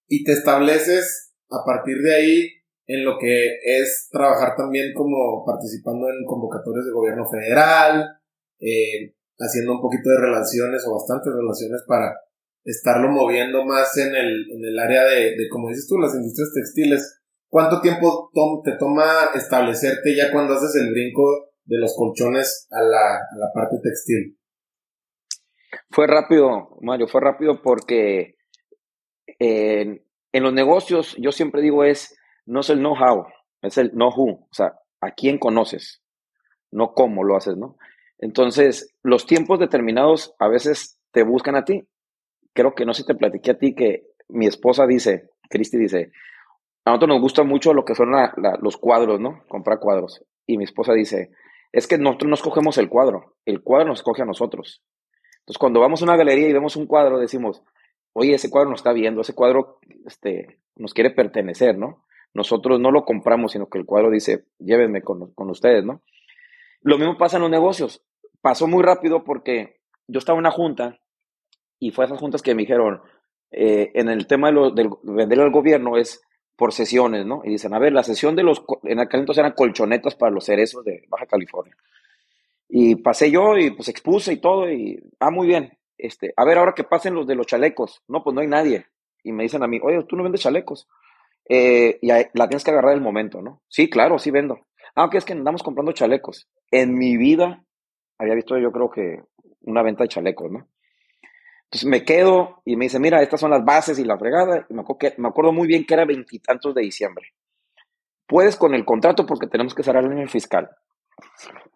y te estableces a partir de ahí en lo que es trabajar también como participando en convocatorias de gobierno federal, eh, haciendo un poquito de relaciones o bastantes relaciones para estarlo moviendo más en el, en el área de, de, como dices tú, las industrias textiles. ¿Cuánto tiempo te toma establecerte ya cuando haces el brinco de los colchones a la, a la parte textil? Fue rápido, Mario, fue rápido porque en, los negocios yo siempre digo es no es el know-how, es el know-who, o sea, a quién conoces, no cómo lo haces, ¿no? Entonces, los tiempos determinados a veces te buscan a ti. Creo que no sé si te platiqué a ti que mi esposa dice, Cristi dice, a nosotros nos gusta mucho lo que son los cuadros, ¿no? Comprar cuadros. Y mi esposa dice, es que nosotros no escogemos el cuadro, el cuadro nos escoge a nosotros. Entonces, cuando vamos a una galería y vemos un cuadro, decimos, oye, ese cuadro nos está viendo, ese cuadro este, nos quiere pertenecer, ¿no? Nosotros no lo compramos, sino que el cuadro dice, llévenme con, ustedes, ¿no? Lo mismo pasa en los negocios. Pasó muy rápido porque yo estaba en una junta y fue a esas juntas que me dijeron, eh, en el tema de, lo, vender al gobierno es por sesiones, ¿no? Y dicen, a ver, la sesión de los, en aquel entonces eran colchonetas para los cerezos de Baja California. Y pasé yo y pues expuse y todo y, ah, muy bien, este, a ver, ahora que pasen los de los chalecos. No, pues no hay nadie. Y me dicen a mí, oye, tú no vendes chalecos. Eh, y la tienes que agarrar el momento, ¿no? Sí, claro, sí vendo. Aunque ah, es que andamos comprando chalecos. En mi vida había visto yo creo que una venta de chalecos, ¿no? Entonces me quedo y me dice, mira, estas son las bases y la fregada. Y me acuerdo, que, me acuerdo muy bien que era veintitantos de diciembre. Puedes con el contrato porque tenemos que cerrar el año fiscal.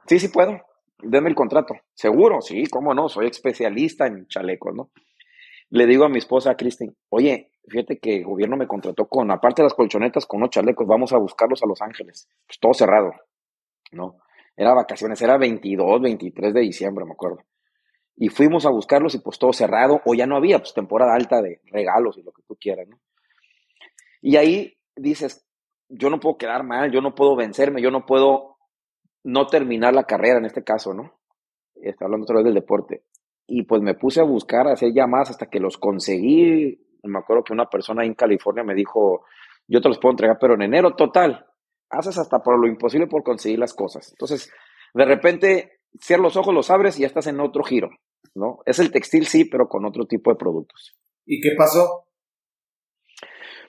Sí, sí puedo. Denme el contrato. Seguro, sí, cómo no, soy especialista en chalecos, ¿no? Le digo a mi esposa, Cristin, oye, fíjate que el gobierno me contrató con, aparte de las colchonetas, con unos chalecos, vamos a buscarlos a Los Ángeles. Pues todo cerrado, ¿no? Era vacaciones, era 22, 23 de diciembre, me acuerdo. Y fuimos a buscarlos y pues todo cerrado, o ya no había, pues temporada alta de regalos y lo que tú quieras, ¿no? Y ahí dices, yo no puedo quedar mal, yo no puedo vencerme, yo no puedo no terminar la carrera en este caso, ¿no? Está hablando otra vez del deporte. Y pues me puse a buscar, a hacer llamadas hasta que los conseguí. Me acuerdo que una persona en California me dijo, yo te los puedo entregar, pero en enero total, haces hasta por lo imposible por conseguir las cosas. Entonces, de repente, cierras los ojos, los abres y ya estás en otro giro, ¿no? Es el textil, sí, pero con otro tipo de productos. ¿Y qué pasó?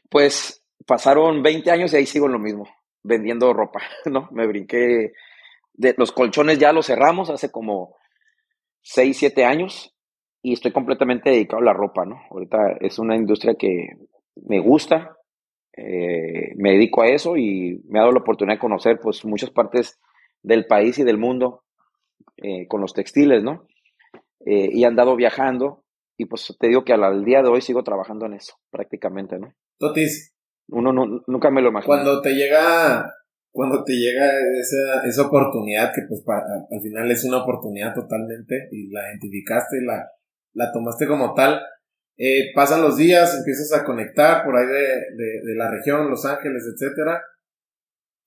Pues pasaron 20 años y ahí sigo en lo mismo, vendiendo ropa, [laughs] ¿no? Me brinqué, de, los colchones ya los cerramos hace como 6, 7 años y estoy completamente dedicado a la ropa, ¿no? Ahorita es una industria que me gusta, eh, me dedico a eso y me ha dado la oportunidad de conocer pues muchas partes del país y del mundo eh, con los textiles, ¿no? Eh, y he andado viajando y pues te digo que al, día de hoy sigo trabajando en eso prácticamente, ¿no? Totis. Uno nunca me lo imagino. Cuando te llega cuando te llega esa, esa oportunidad, que pues al final es una oportunidad totalmente, y la identificaste, la, la tomaste como tal, eh, pasan los días, empiezas a conectar por ahí de, de, la región, Los Ángeles, etcétera,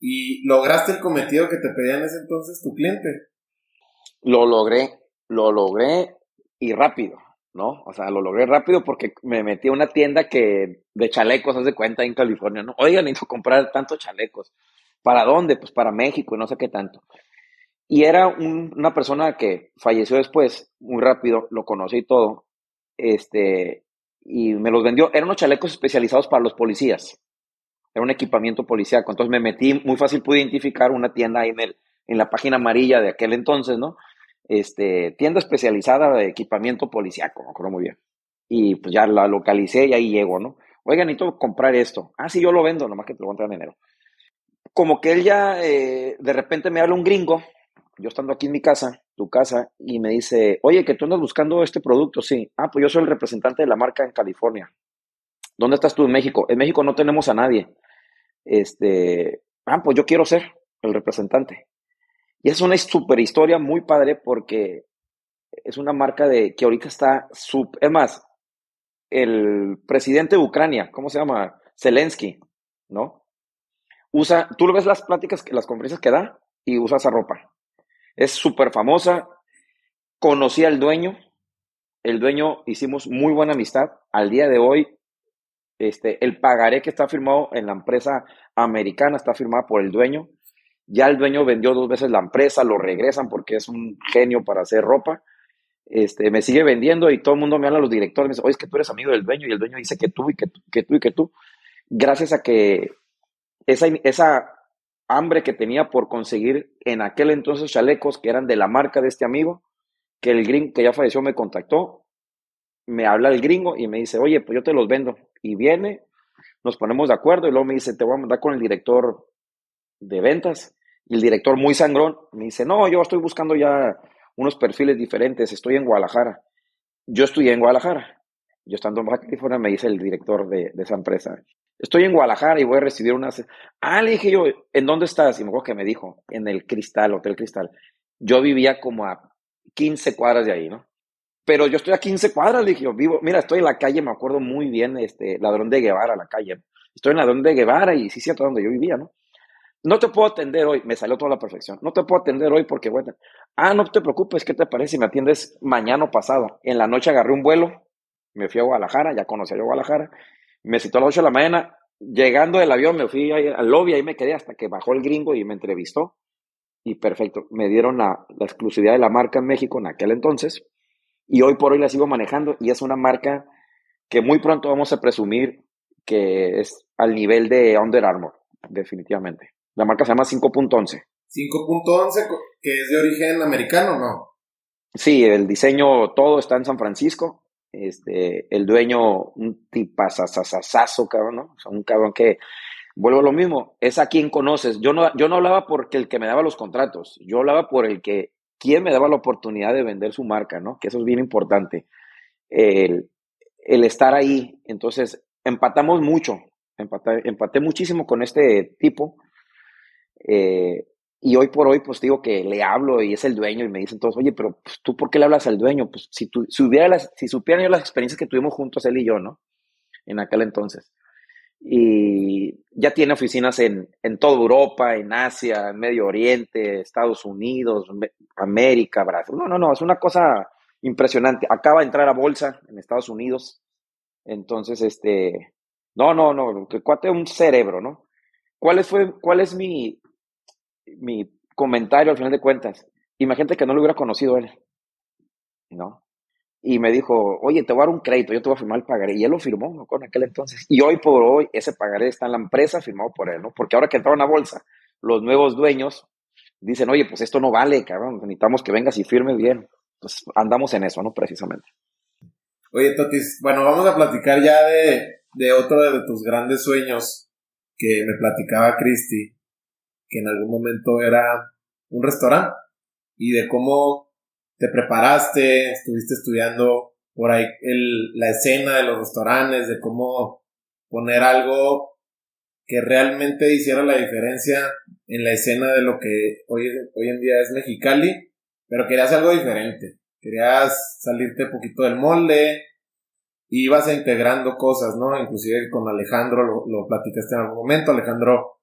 y lograste el cometido que te pedía en ese entonces tu cliente. Lo logré, lo logré y rápido, ¿no? O sea, lo logré rápido porque me metí a una tienda que de chalecos, haz de cuenta, en California, ¿no? Oigan, necesito comprar tantos chalecos. ¿Para dónde? Pues para México y no sé qué tanto. Y era una persona que falleció después, muy rápido, lo conocí todo, este, y me los vendió. Eran unos chalecos especializados para los policías. Era un equipamiento policíaco. Entonces me metí, muy fácil pude identificar una tienda ahí en, el, en la página amarilla de aquel entonces, ¿no? Este, tienda especializada de equipamiento policíaco, me acuerdo muy bien. Y pues ya la localicé y ahí llego, ¿no? Oigan, necesito comprar esto. Ah, sí, yo lo vendo, nomás que te lo voy a entrar en enero como que él ya eh, de repente me habla un gringo, yo estando aquí en mi casa, tu casa, y me dice, oye, que tú andas buscando este producto, sí. Ah, pues yo soy el representante de la marca en California. ¿Dónde estás tú en México? En México no tenemos a nadie. Este, ah, pues yo quiero ser el representante. Y es una super historia muy padre porque es una marca de que ahorita está, sub, es más, el presidente de Ucrania, ¿cómo se llama? Zelensky, ¿no? Usa, tú lo ves las pláticas, las conferencias que da y usa esa ropa. Es súper famosa. Conocí al dueño. El dueño hicimos muy buena amistad. Al día de hoy, este, el pagaré que está firmado en la empresa americana está firmado por el dueño. Ya el dueño vendió dos veces la empresa, lo regresan porque es un genio para hacer ropa. Este, me sigue vendiendo y todo el mundo me habla los directores, me dice, oye, es que tú eres amigo del dueño y el dueño dice que tú y que, que tú y que tú. Gracias a que esa, esa hambre que tenía por conseguir en aquel entonces chalecos que eran de la marca de este amigo, que el gringo que ya falleció me contactó, me habla el gringo y me dice, oye, pues yo te los vendo. Y viene, nos ponemos de acuerdo y luego me dice, te voy a mandar con el director de ventas. Y el director muy sangrón me dice, no, yo estoy buscando ya unos perfiles diferentes, estoy en Guadalajara. Yo estoy en Guadalajara. Yo estando en Baja California me dice el director de, de esa empresa, Estoy en Guadalajara y voy a recibir una... Ah, le dije yo, ¿en dónde estás? Y me acuerdo que me dijo, en el Cristal, Hotel Cristal. Yo vivía como a 15 cuadras de ahí, ¿no? Pero yo estoy a 15 cuadras, le dije yo, vivo, mira, estoy en la calle, me acuerdo muy bien, este, Ladrón de Guevara, la calle. Estoy en Ladrón de Guevara y sí, cierto, donde yo vivía, ¿no? No te puedo atender hoy, me salió toda la perfección. No te puedo atender hoy porque, bueno, ah, no te preocupes, ¿qué te parece si me atiendes mañana o pasado? En la noche agarré un vuelo, me fui a Guadalajara, ya conocí a Guadalajara, me citó a las 8 de la mañana, llegando del avión me fui al lobby, ahí me quedé hasta que bajó el gringo y me entrevistó. Y perfecto, me dieron la, exclusividad de la marca en México en aquel entonces. Y hoy por hoy la sigo manejando y es una marca que muy pronto vamos a presumir que es al nivel de Under Armour, definitivamente. La marca se llama 5.11. 5.11, que es de origen americano, ¿no? Sí, el diseño todo está en San Francisco. Este, el dueño, un tipazazazazo, cabrón, ¿no? O un cabrón que, vuelvo a lo mismo, es a quien conoces. Yo no, yo no hablaba porque el que me daba los contratos, yo hablaba por el que quién me daba la oportunidad de vender su marca, ¿no? Que eso es bien importante. El, estar ahí. Entonces, empatamos mucho. Empaté, muchísimo con este tipo. Eh, y hoy por hoy, pues digo que le hablo y es el dueño y me dicen todos, oye, pero pues, tú, ¿por qué le hablas al dueño? Pues si, tú, si, hubiera las, si supieran yo las experiencias que tuvimos juntos él y yo, ¿no? En aquel entonces. Y ya tiene oficinas en, en toda Europa, en Asia, en Medio Oriente, Estados Unidos, América, Brasil. No, no, no, es una cosa impresionante. Acaba de entrar a bolsa en Estados Unidos. Entonces, este, no, no, no, que cuate un cerebro, ¿no? ¿Cuál fue, cuál es mi, mi comentario al final de cuentas. Imagínate que no lo hubiera conocido él, ¿no? Y me dijo, oye, te voy a dar un crédito, yo te voy a firmar el pagaré. Y él lo firmó, ¿no? Con aquel entonces. Y hoy por hoy, ese pagaré está en la empresa firmado por él, ¿no? Porque ahora que entraron a bolsa, los nuevos dueños dicen, oye, pues esto no vale, cabrón, necesitamos que vengas y firmes bien. Pues andamos en eso, ¿no? Precisamente. Oye, Totis, bueno, vamos a platicar ya de, de otro de tus grandes sueños que me platicaba Cristi que en algún momento era un restaurante y de cómo te preparaste, estuviste estudiando por ahí el, la escena de los restaurantes, de cómo poner algo que realmente hiciera la diferencia en la escena de lo que hoy, hoy en día es Mexicali, pero querías algo diferente, querías salirte un poquito del molde, y ibas integrando cosas, ¿no? Inclusive con Alejandro lo, lo platicaste en algún momento, Alejandro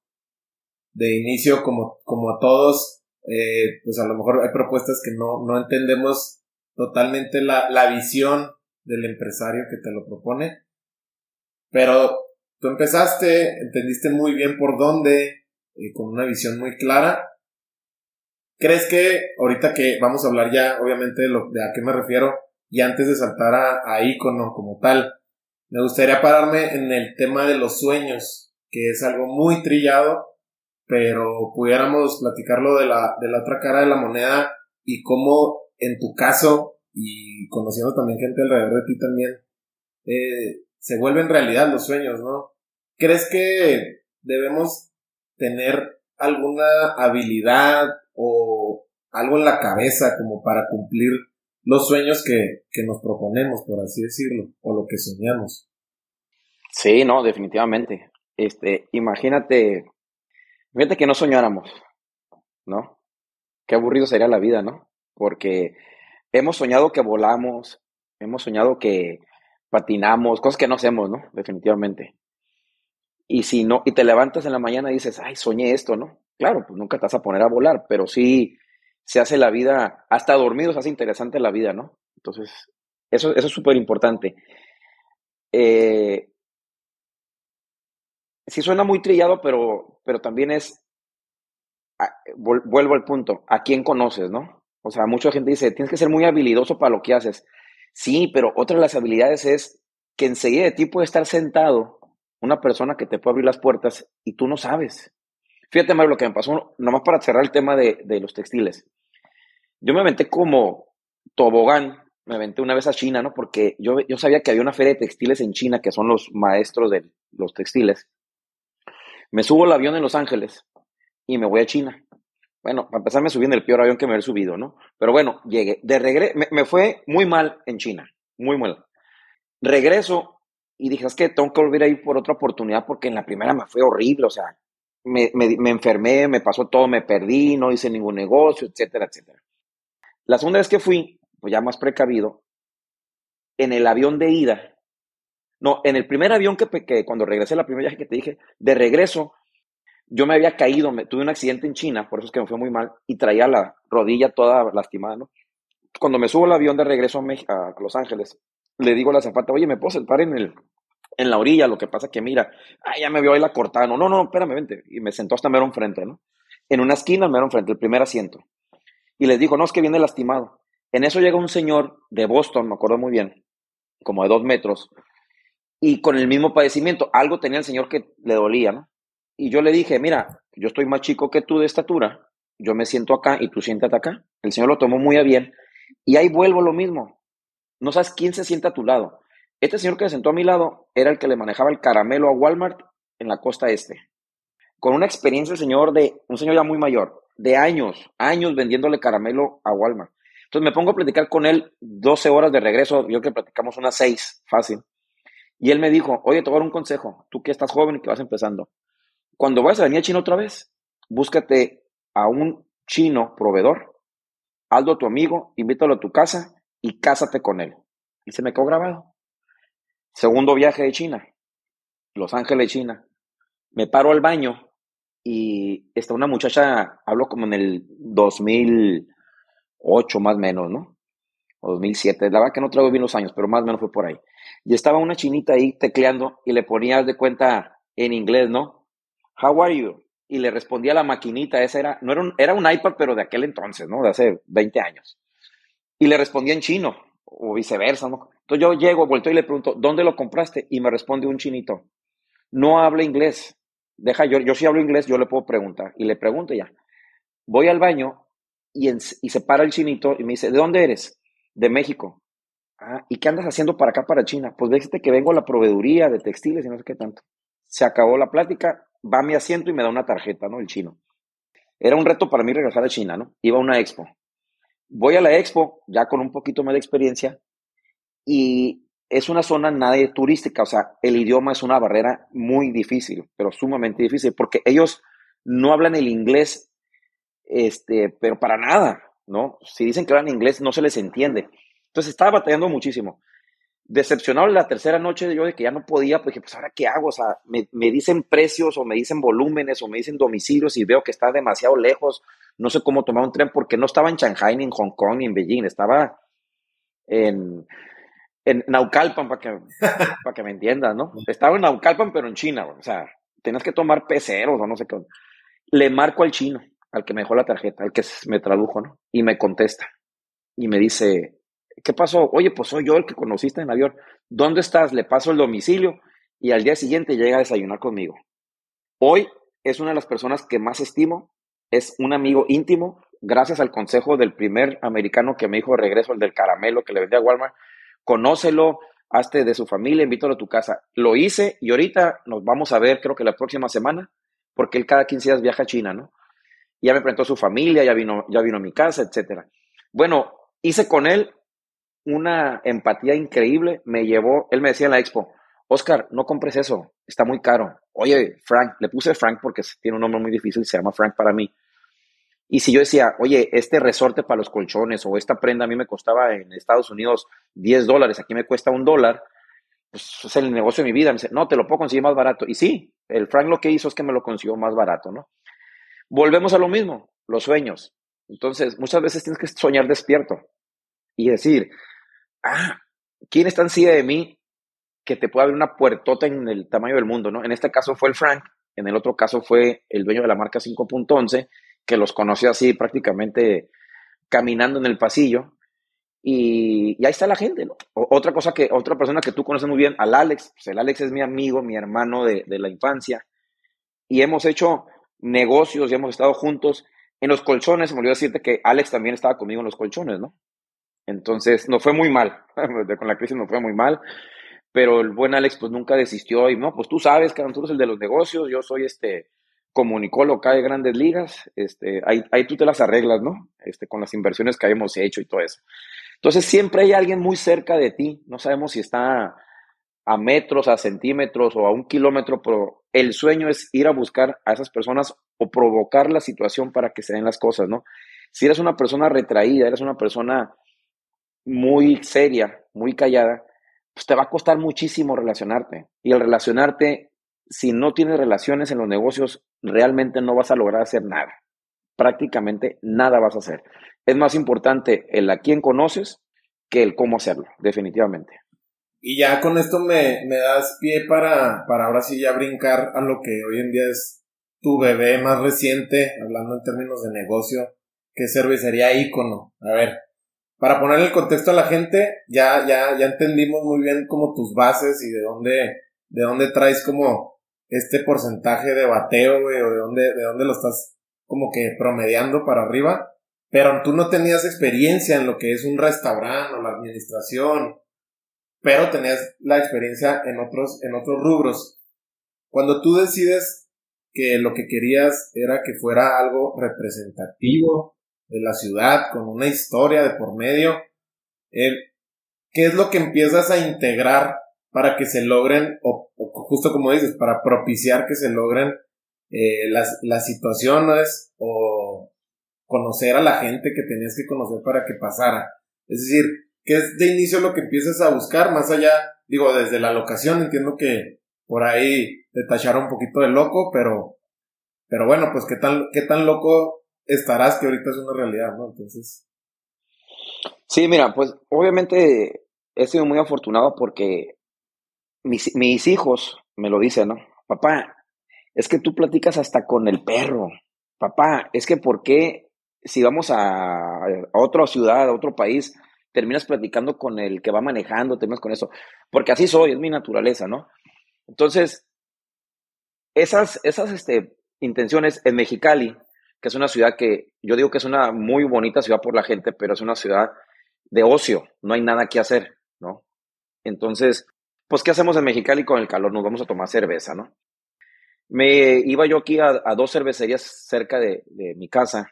de inicio, como, como a todos, eh, pues a lo mejor hay propuestas que no, no entendemos totalmente la, la visión del empresario que te lo propone. Pero tú empezaste, entendiste muy bien por dónde, eh, con una visión muy clara. ¿Crees que ahorita que vamos a hablar ya, obviamente, de, lo, de a qué me refiero, y antes de saltar a, a ícono como tal, me gustaría pararme en el tema de los sueños, que es algo muy trillado pero pudiéramos platicarlo de la, de la otra cara de la moneda y cómo en tu caso y conociendo también gente alrededor de ti también, eh, se vuelven realidad los sueños, ¿no? ¿Crees que debemos tener alguna habilidad o algo en la cabeza como para cumplir los sueños que, que nos proponemos, por así decirlo, o lo que soñamos? Sí, no, definitivamente. Este, imagínate Fíjate que no soñáramos, ¿no? Qué aburrido sería la vida, ¿no? Porque hemos soñado que volamos, hemos soñado que patinamos, cosas que no hacemos, ¿no? Definitivamente. Y si no, y te levantas en la mañana y dices, ay, soñé esto, ¿no? Claro, pues nunca te vas a poner a volar, pero sí se hace la vida, hasta dormido se hace interesante la vida, ¿no? Entonces, eso, eso es súper importante. Eh, sí suena muy trillado, pero, pero también es, ah, vuelvo al punto, ¿a quién conoces, no? O sea, mucha gente dice, tienes que ser muy habilidoso para lo que haces. Sí, pero otra de las habilidades es que enseguida de ti puede estar sentado una persona que te puede abrir las puertas y tú no sabes. Fíjate, Mario, lo que me pasó, nomás para cerrar el tema de, de los textiles. Yo me aventé como tobogán, me aventé una vez a China, ¿no? Porque yo, yo sabía que había una feria de textiles en China, que son los maestros de los textiles. Me subo al avión en Los Ángeles y me voy a China. Bueno, para empezar me subí en el peor avión que me había subido, ¿no? Pero bueno, llegué. De regreso, me, fue muy mal en China, muy mal. Regreso y dije, es que tengo que volver a ir por otra oportunidad porque en la primera me fue horrible, o sea, me, me enfermé, me pasó todo, me perdí, no hice ningún negocio, etcétera, etcétera. La segunda vez que fui, pues ya más precavido, en el avión de ida, no, en el primer avión que, que cuando regresé, la primera viaje que te dije, de regreso, yo me había caído, me, tuve un accidente en China, por eso es que me fue muy mal, y traía la rodilla toda lastimada, ¿no? Cuando me subo al avión de regreso a, Los Ángeles, le digo a la zapata, oye, ¿me puedo sentar en, el, en la orilla? Lo que pasa que, mira, ay, ya me vio ahí la cortada. No, no, no, espérame, vente. Y me sentó hasta mero enfrente, ¿no? En una esquina, mero enfrente, el primer asiento. Y les digo, no, es que viene lastimado. En eso llega un señor de Boston, me acuerdo muy bien, como de dos metros, y con el mismo padecimiento. Algo tenía el señor que le dolía, ¿no? Y yo le dije, mira, yo estoy más chico que tú de estatura, yo me siento acá y tú siéntate acá. El señor lo tomó muy a bien y ahí vuelvo lo mismo. No sabes quién se sienta a tu lado. Este señor que se sentó a mi lado era el que le manejaba el caramelo a Walmart en la costa este. Con una experiencia el señor de un señor ya muy mayor. de años, años vendiéndole caramelo a Walmart. Entonces me pongo a platicar con él 12 horas de regreso, yo que platicamos unas 6, fácil. Y él me dijo, oye, te voy a dar un consejo, tú que estás joven y que vas empezando. Cuando vayas a venir a China otra vez, búscate a un chino proveedor, hazlo a tu amigo, invítalo a tu casa y cásate con él. Y se me quedó grabado. Segundo viaje de China, Los Ángeles, China. Me paro al baño y está una muchacha, hablo como en el 2008 más o menos, ¿no? O 2007, la verdad que no traigo bien los años, pero más o menos fue por ahí. Y estaba una chinita ahí tecleando y le ponía de cuenta en inglés, ¿no? How are you? Y le respondía la maquinita, esa era, no era un, era un iPad, pero de aquel entonces, ¿no? De hace 20 años. Y le respondía en chino, o viceversa, ¿no? Entonces yo llego, vuelto y le pregunto, ¿dónde lo compraste? Y me responde un chinito, no habla inglés, deja, yo, yo sí hablo inglés, yo le puedo preguntar. Y le pregunto ya. Voy al baño y, y se para el chinito y me dice, ¿de dónde eres? De México. Ah, ¿y qué andas haciendo para acá, para China? Pues déjate que vengo a la proveeduría de textiles y no sé qué tanto. Se acabó la plática, va a mi asiento y me da una tarjeta, ¿no? El chino. Era un reto para mí regresar a China, ¿no? Iba a una expo. Voy a la expo, ya con un poquito más de experiencia, y es una zona nada turística, o sea, el idioma es una barrera muy difícil, pero sumamente difícil, porque ellos no hablan el inglés, este, pero para nada, ¿no? Si dicen que hablan inglés, no se les entiende. Entonces estaba batallando muchísimo. Decepcionado la tercera noche yo de que ya no podía, pues dije, pues ahora qué hago, o sea, me, me dicen precios o me dicen volúmenes o me dicen domicilios y veo que está demasiado lejos, no sé cómo tomar un tren porque no estaba en Shanghai, ni en Hong Kong, ni en Beijing, estaba en, en Naucalpan, para que, [laughs] para que me entiendas, ¿no? Estaba en Naucalpan, pero en China, o sea, tenías que tomar peceros o no sé qué. Le marco al chino, al que me dejó la tarjeta, al que me tradujo, ¿no? Y me contesta. Y me dice, ¿qué pasó? Oye, pues soy yo el que conociste en avión. ¿Dónde estás? Le paso el domicilio y al día siguiente llega a desayunar conmigo. Hoy es una de las personas que más estimo, es un amigo íntimo, gracias al consejo del primer americano que me dijo regreso, el del caramelo que le vendía a Walmart conócelo, hazte de su familia, invítalo a tu casa. Lo hice y ahorita nos vamos a ver, creo que la próxima semana, porque él cada 15 días viaja a China, ¿no? Ya me presentó su familia, ya vino, ya vino a mi casa, etcétera. Bueno, hice con él una empatía increíble, me llevó, él me decía en la expo, Oscar, no compres eso, está muy caro. Oye, Frank, le puse Frank porque tiene un nombre muy difícil, se llama Frank para mí. Y si yo decía, oye, este resorte para los colchones o esta prenda a mí me costaba en Estados Unidos 10 dólares, aquí me cuesta un dólar, pues es el negocio de mi vida. Me dice, no, te lo puedo conseguir más barato. Y sí, el Frank lo que hizo es que me lo consiguió más barato, ¿no? Volvemos a lo mismo, los sueños. Entonces, muchas veces tienes que soñar despierto y decir, ah, ¿quién está encima de mí que te pueda abrir una puertota en el tamaño del mundo, ¿no? En este caso fue el Frank, en el otro caso fue el dueño de la marca 5.11 que los conocí así prácticamente caminando en el pasillo. Y, ahí está la gente, ¿no? otra cosa que, otra persona que tú conoces muy bien, al Alex, pues el Alex es mi amigo, mi hermano de, la infancia, y hemos hecho negocios y hemos estado juntos. En los colchones, me olvidó decirte que Alex también estaba conmigo en los colchones, ¿no? Entonces, no fue muy mal, [laughs] con la crisis no fue muy mal, pero el buen Alex pues nunca desistió y no, pues tú sabes que nosotros el de los negocios, yo soy este, comunicó cae de grandes ligas, este, ahí, ahí tú te las arreglas, ¿no? Este, con las inversiones que habíamos hecho y todo eso. Entonces siempre hay alguien muy cerca de ti, no sabemos si está a metros, a centímetros o a un kilómetro, pero el sueño es ir a buscar a esas personas o provocar la situación para que se den las cosas, ¿no? Si eres una persona retraída, eres una persona muy seria, muy callada, pues te va a costar muchísimo relacionarte. Y el relacionarte si no tienes relaciones en los negocios, realmente no vas a lograr hacer nada. Prácticamente nada vas a hacer. Es más importante el a quién conoces que el cómo hacerlo, definitivamente. Y ya con esto me, me das pie para, para ahora sí ya brincar a lo que hoy en día es tu bebé más reciente, hablando en términos de negocio, que cervecería ícono. A ver, para poner el contexto a la gente, ya, ya, ya entendimos muy bien como tus bases y de dónde, de dónde traes como este porcentaje de bateo, o de dónde, de dónde lo estás como que promediando para arriba, pero tú no tenías experiencia en lo que es un restaurante o la administración, pero tenías la experiencia en otros, en otros rubros. Cuando tú decides que lo que querías era que fuera algo representativo de la ciudad, con una historia de por medio. ¿Qué es lo que empiezas a integrar para que se logren, o, justo como dices, para propiciar que se logren eh, las, las situaciones o conocer a la gente que tenías que conocer para que pasara? Es decir, ¿qué es de inicio lo que empiezas a buscar? Más allá, digo, desde la locación, entiendo que por ahí te tacharon un poquito de loco, pero, pero bueno, pues qué tan, qué tan loco estarás que ahorita es una realidad, ¿no? Entonces. Sí, mira, pues obviamente he sido muy afortunado porque mis, mis hijos me lo dicen, ¿no? Papá, es que tú platicas hasta con el perro. Papá, es que ¿por qué si vamos a, a otra ciudad, a otro país, terminas platicando con el que va manejando, terminas con eso? Porque así soy, es mi naturaleza, ¿no? Entonces, esas, esas este, intenciones en Mexicali, que es una ciudad que yo digo que es una muy bonita ciudad por la gente, pero es una ciudad de ocio, no hay nada que hacer, ¿no? Entonces, pues, ¿qué hacemos en Mexicali con el calor? Nos vamos a tomar cerveza, ¿no? Me iba yo aquí a, dos cervecerías cerca de, mi casa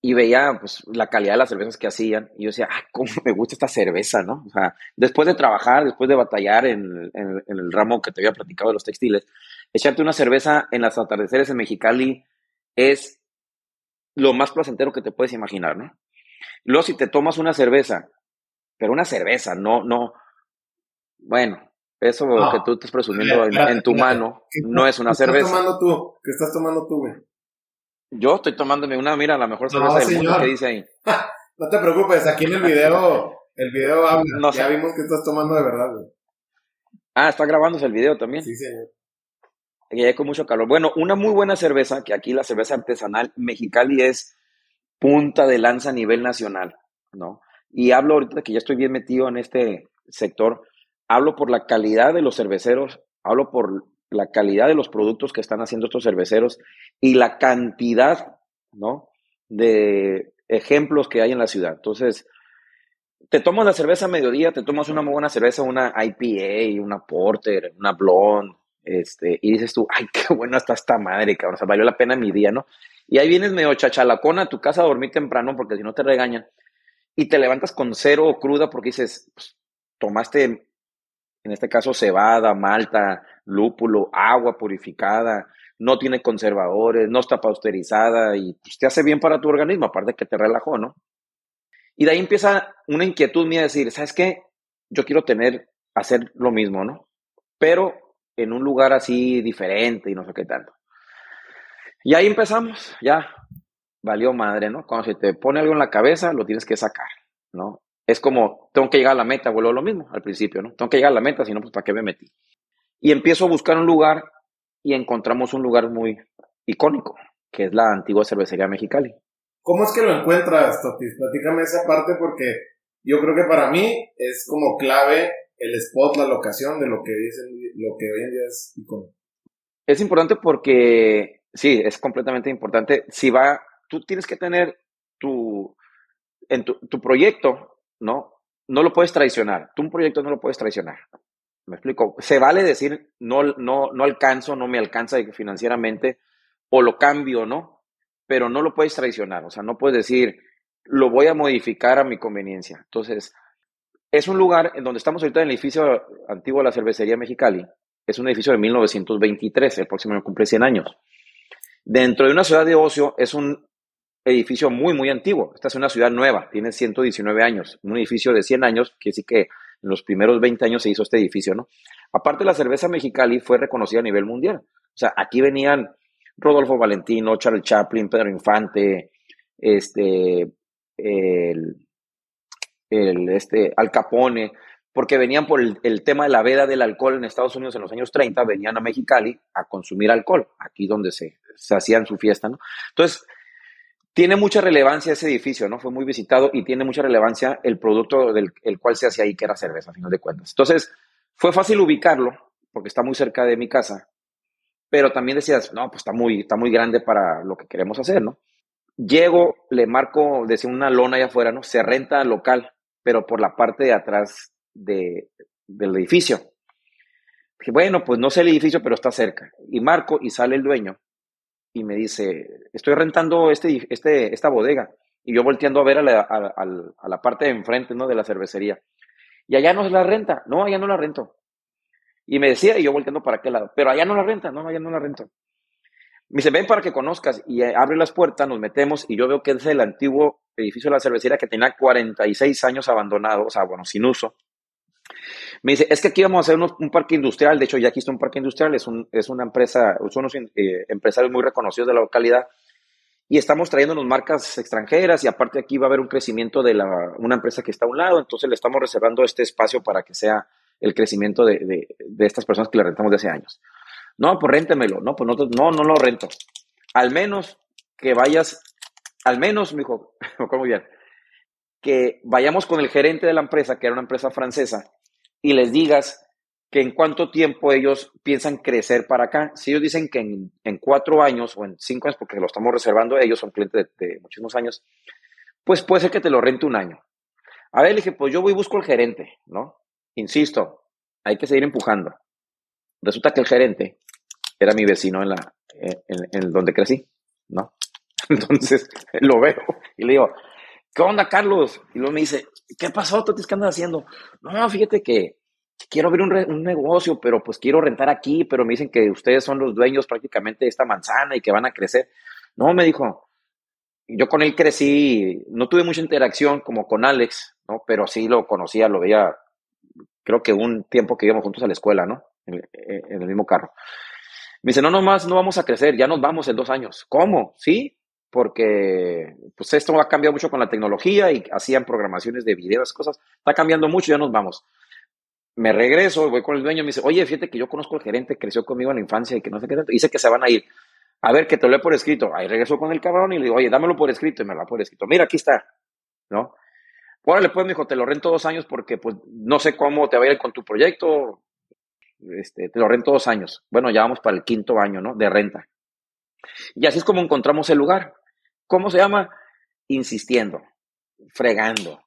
y veía pues la calidad de las cervezas que hacían y yo decía, ah, cómo me gusta esta cerveza, ¿no? O sea, después de trabajar, después de batallar en, en, el ramo que te había platicado de los textiles, echarte una cerveza en las atardeceres en Mexicali es lo más placentero que te puedes imaginar, ¿no? Luego si te tomas una cerveza, pero una cerveza, no, no, bueno, eso que tú estás presumiendo en, tu mano no es una cerveza. ¿Qué estás tomando tú? ¿Qué estás tomando tú, güey? Yo estoy tomándome una, mira, la mejor cerveza del mundo que dice ahí. [laughs] no te preocupes, aquí en el video, el video habla. ya vimos que estás tomando de verdad, güey. Ah, está grabándose el video también. Sí, señor. Y hay con mucho calor. Bueno, una muy buena cerveza, que aquí la cerveza artesanal Mexicali es punta de lanza a nivel nacional, ¿no? Y hablo ahorita que ya estoy bien metido en este sector, hablo por la calidad de los cerveceros, hablo por la calidad de los productos que están haciendo estos cerveceros y la cantidad, ¿no? De ejemplos que hay en la ciudad. Entonces, te tomas la cerveza a mediodía, te tomas una muy buena cerveza, una IPA, una Porter, una Blonde, este, y dices tú, ay, [laughs] qué buena está esta madre, cabrón, o sea, valió la pena mi día, ¿no? Y ahí vienes medio chachalacona a tu casa a dormir temprano porque si no te regañan, y te levantas con cero cruda porque dices, pues, tomaste en este caso cebada, malta, lúpulo, agua purificada, no tiene conservadores, no está pasteurizada y pues, te hace bien para tu organismo, aparte que te relajó, ¿no? Y de ahí empieza una inquietud mía de decir, ¿sabes qué? Yo quiero tener, hacer lo mismo, ¿no? Pero en un lugar así diferente y no sé qué tanto. Y ahí empezamos, ya, valió madre, ¿no? Cuando se te pone algo en la cabeza, lo tienes que sacar, ¿no? es como, tengo que llegar a la meta, vuelvo a lo mismo al principio, ¿no? Tengo que llegar a la meta, si no, pues ¿para qué me metí? Y empiezo a buscar un lugar y encontramos un lugar muy icónico, que es la antigua cervecería Mexicali. ¿Cómo es que lo encuentras, Totis? Platícame esa parte porque yo creo que para mí es como clave el spot, la locación de lo que, lo que hoy en día es icónico. Es importante porque, sí, es completamente importante. Si va, tú tienes que tener tu, en tu, tu proyecto, ¿no? No lo puedes traicionar. Tú un proyecto no lo puedes traicionar. Me explico. Se vale decir, no, no, no alcanzo, no me alcanza financieramente, o lo cambio, ¿no? Pero no lo puedes traicionar. O sea, no puedes decir, lo voy a modificar a mi conveniencia. Entonces, es un lugar en donde estamos ahorita en el edificio antiguo de la cervecería Mexicali. Es un edificio de 1923, el próximo año cumple 100 años. Dentro de una ciudad de ocio es un edificio muy, muy antiguo. Esta es una ciudad nueva, tiene 119 años. Un edificio de 100 años, que sí que en los primeros 20 años se hizo este edificio, ¿no? Aparte, la cerveza Mexicali fue reconocida a nivel mundial. O sea, aquí venían Rodolfo Valentino, Charles Chaplin, Pedro Infante, este, el, este, Al Capone, porque venían por el, el, tema de la veda del alcohol en Estados Unidos en los años 30, venían a Mexicali a consumir alcohol, aquí donde se, se hacían su fiesta, ¿no? Entonces, tiene mucha relevancia ese edificio, ¿no? Fue muy visitado y tiene mucha relevancia el producto del el cual se hacía ahí, que era cerveza, a final de cuentas. Entonces, fue fácil ubicarlo, porque está muy cerca de mi casa, pero también decías, no, pues está muy, está muy grande para lo que queremos hacer, ¿no? Llego, le marco, decía una lona allá afuera, ¿no? Se renta local, pero por la parte de atrás de, del edificio. Bueno, pues no sé el edificio, pero está cerca. Y marco y sale el dueño y me dice, estoy rentando este, este, esta bodega. Y yo volteando a ver a la, a, la parte de enfrente, ¿no? De la cervecería. Y allá no es la renta. No, allá no la rento. Y me decía, y yo volteando para aquel lado, pero allá no la renta, no, allá no la rento. Me dice, ven para que conozcas. Y abre las puertas, nos metemos y yo veo que es el antiguo edificio de la cervecería que tenía 46 años abandonado, o sea, bueno, sin uso. Me dice, es que aquí vamos a hacer un parque industrial. De hecho, ya aquí está un parque industrial, es, un, es una empresa, son unos eh, empresarios muy reconocidos de la localidad. Y estamos trayendo unas marcas extranjeras y aparte aquí va a haber un crecimiento de la, una empresa que está a un lado. Entonces le estamos reservando este espacio para que sea el crecimiento de, de, de estas personas que le rentamos de hace años. No, pues réntemelo. No, pues no, no, no lo rento. Al menos que vayas, al menos, me dijo, muy bien, que vayamos con el gerente de la empresa, que era una empresa francesa, y les digas que en cuánto tiempo ellos piensan crecer para acá. Si ellos dicen que en, cuatro años o en cinco años, porque lo estamos reservando, ellos son clientes de, de, muchísimos años, pues puede ser que te lo rente un año. A ver, le dije, pues yo voy y busco el gerente, ¿no? Insisto, hay que seguir empujando. Resulta que el gerente era mi vecino en, la, en, donde crecí, ¿no? [laughs] Entonces lo veo y le digo, ¿qué onda, Carlos? Y luego me dice, ¿qué pasó, Totis? ¿Qué andas haciendo? No, fíjate que quiero abrir un, un, negocio, pero pues quiero rentar aquí, pero me dicen que ustedes son los dueños prácticamente de esta manzana y que van a crecer. No, me dijo, yo con él crecí, no tuve mucha interacción como con Alex, ¿no? Pero sí lo conocía, lo veía, creo que un tiempo que íbamos juntos a la escuela, ¿no? En, en el mismo carro. Me dice, no, nomás no vamos a crecer, ya nos vamos en dos años. ¿Cómo? Sí, porque pues esto ha cambiado mucho con la tecnología y hacían programaciones de videos, cosas. Está cambiando mucho, ya nos vamos. Me regreso, voy con el dueño, me dice, oye, fíjate que yo conozco al gerente, creció conmigo en la infancia y que no sé qué tanto. Dice que se van a ir. A ver, que te lo he por escrito. Ahí regreso con el cabrón y le digo, oye, dámelo por escrito y me lo da por escrito. Mira, aquí está. ¿No? Órale, pues, me dijo, te lo rento dos años porque, pues, no sé cómo te va a ir con tu proyecto. Este, te lo rento dos años. Bueno, ya vamos para el quinto año, ¿no? De renta. Y así es como encontramos el lugar. ¿Cómo se llama? Insistiendo, fregando,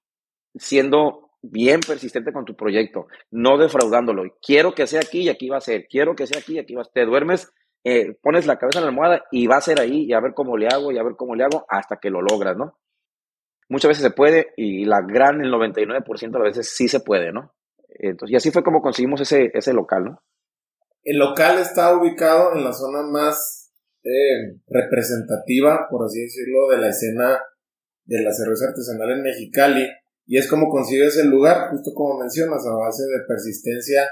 siendo bien persistente con tu proyecto, no defraudándolo. Quiero que sea aquí y aquí va a ser. Quiero que sea aquí y aquí va a ser. Te duermes, eh, pones la cabeza en la almohada y va a ser ahí y a ver cómo le hago y a ver cómo le hago hasta que lo logras, ¿no? Muchas veces se puede y la gran, el 99% de las veces sí se puede, ¿no? Entonces, y así fue como conseguimos ese, ese local, ¿no? El local está ubicado en la zona más eh, representativa, por así decirlo, de la escena de la cerveza artesanal en Mexicali. Y es como consigues el lugar, justo como mencionas, a base de persistencia.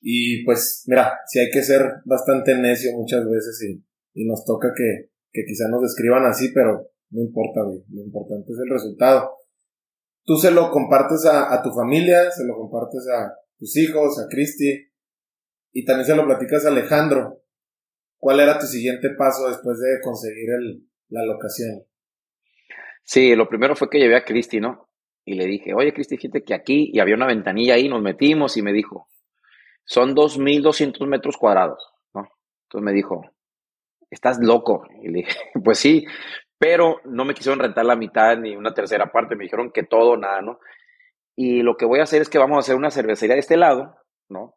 Y pues, mira, si hay que ser bastante necio muchas veces y, y nos toca que, que quizá nos describan así, pero no importa. Lo importante es el resultado tú se lo compartes a, tu familia, se lo compartes a tus hijos, a Cristi, y también se lo platicas a Alejandro. ¿Cuál era tu siguiente paso después de conseguir el, la locación? Sí, lo primero fue que llevé a Cristi, ¿no? Y le dije, oye Cristi, fíjate que aquí, y había una ventanilla ahí, nos metimos, y me dijo, son 2.200 metros cuadrados, ¿no? Entonces me dijo, estás loco. Y le dije, [laughs] pues sí, pero no me quisieron rentar la mitad ni una tercera parte, me dijeron que todo, nada, ¿no? Y lo que voy a hacer es que vamos a hacer una cervecería de este lado, ¿no?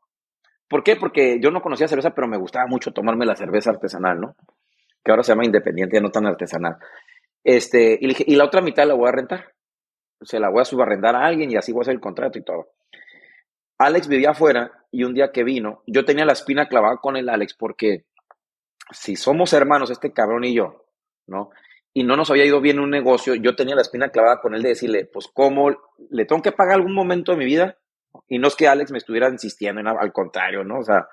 ¿Por qué? Porque yo no conocía cerveza, pero me gustaba mucho tomarme la cerveza artesanal, ¿no? Que ahora se llama independiente, no tan artesanal. Este, y, y la otra mitad la voy a rentar. Se la voy a subarrendar a alguien y así voy a hacer el contrato y todo. Alex vivía afuera y un día que vino, yo tenía la espina clavada con el Alex porque si somos hermanos, este cabrón y yo, ¿no? Y no nos había ido bien un negocio, yo tenía la espina clavada con él de decirle, pues, ¿cómo le tengo que pagar algún momento de mi vida? Y no es que Alex me estuviera insistiendo, en, al contrario, ¿no? O sea,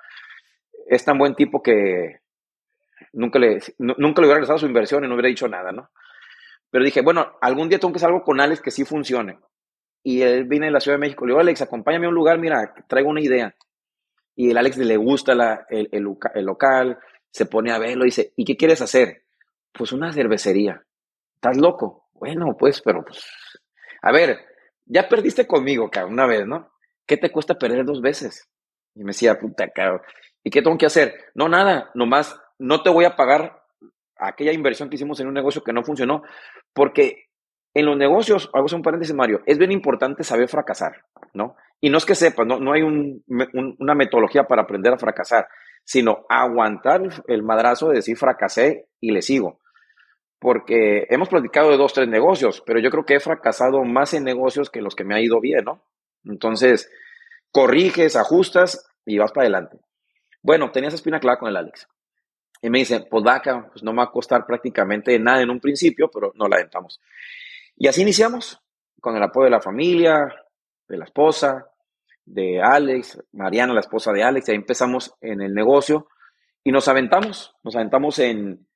es tan buen tipo que nunca le, nunca le hubiera regresado su inversión y no hubiera dicho nada, ¿no? Pero dije, bueno, algún día tengo que hacer algo con Alex que sí funcione. Y él viene de la Ciudad de México. Le digo, Alex, acompáñame a un lugar, mira, traigo una idea. Y el Alex le gusta la, el, el local, se pone a verlo y dice, ¿y qué quieres hacer? Pues una cervecería. ¿Estás loco? Bueno, pues, pero pues. A ver, ya perdiste conmigo, cabrón, una vez, ¿no? ¿Qué te cuesta perder dos veces? Y me decía, puta, cabrón. ¿Y qué tengo que hacer? No, nada, nomás no te voy a pagar aquella inversión que hicimos en un negocio que no funcionó, porque en los negocios, hago un paréntesis, Mario, es bien importante saber fracasar, ¿no? Y no es que sepas, no, no hay una metodología para aprender a fracasar, sino aguantar el madrazo de decir fracasé y le sigo. Porque hemos platicado de dos, tres negocios, pero yo creo que he fracasado más en negocios que los que me ha ido bien, ¿no? Entonces, corriges, ajustas y vas para adelante. Bueno, tenía esa espina clara con el Alex. Y me dice, pues pues no me va a costar prácticamente nada en un principio, pero no la aventamos. Y así iniciamos, con el apoyo de la familia, de la esposa, de Alex, Mariana, la esposa de Alex, y ahí empezamos en el negocio y nos aventamos, nos aventamos en,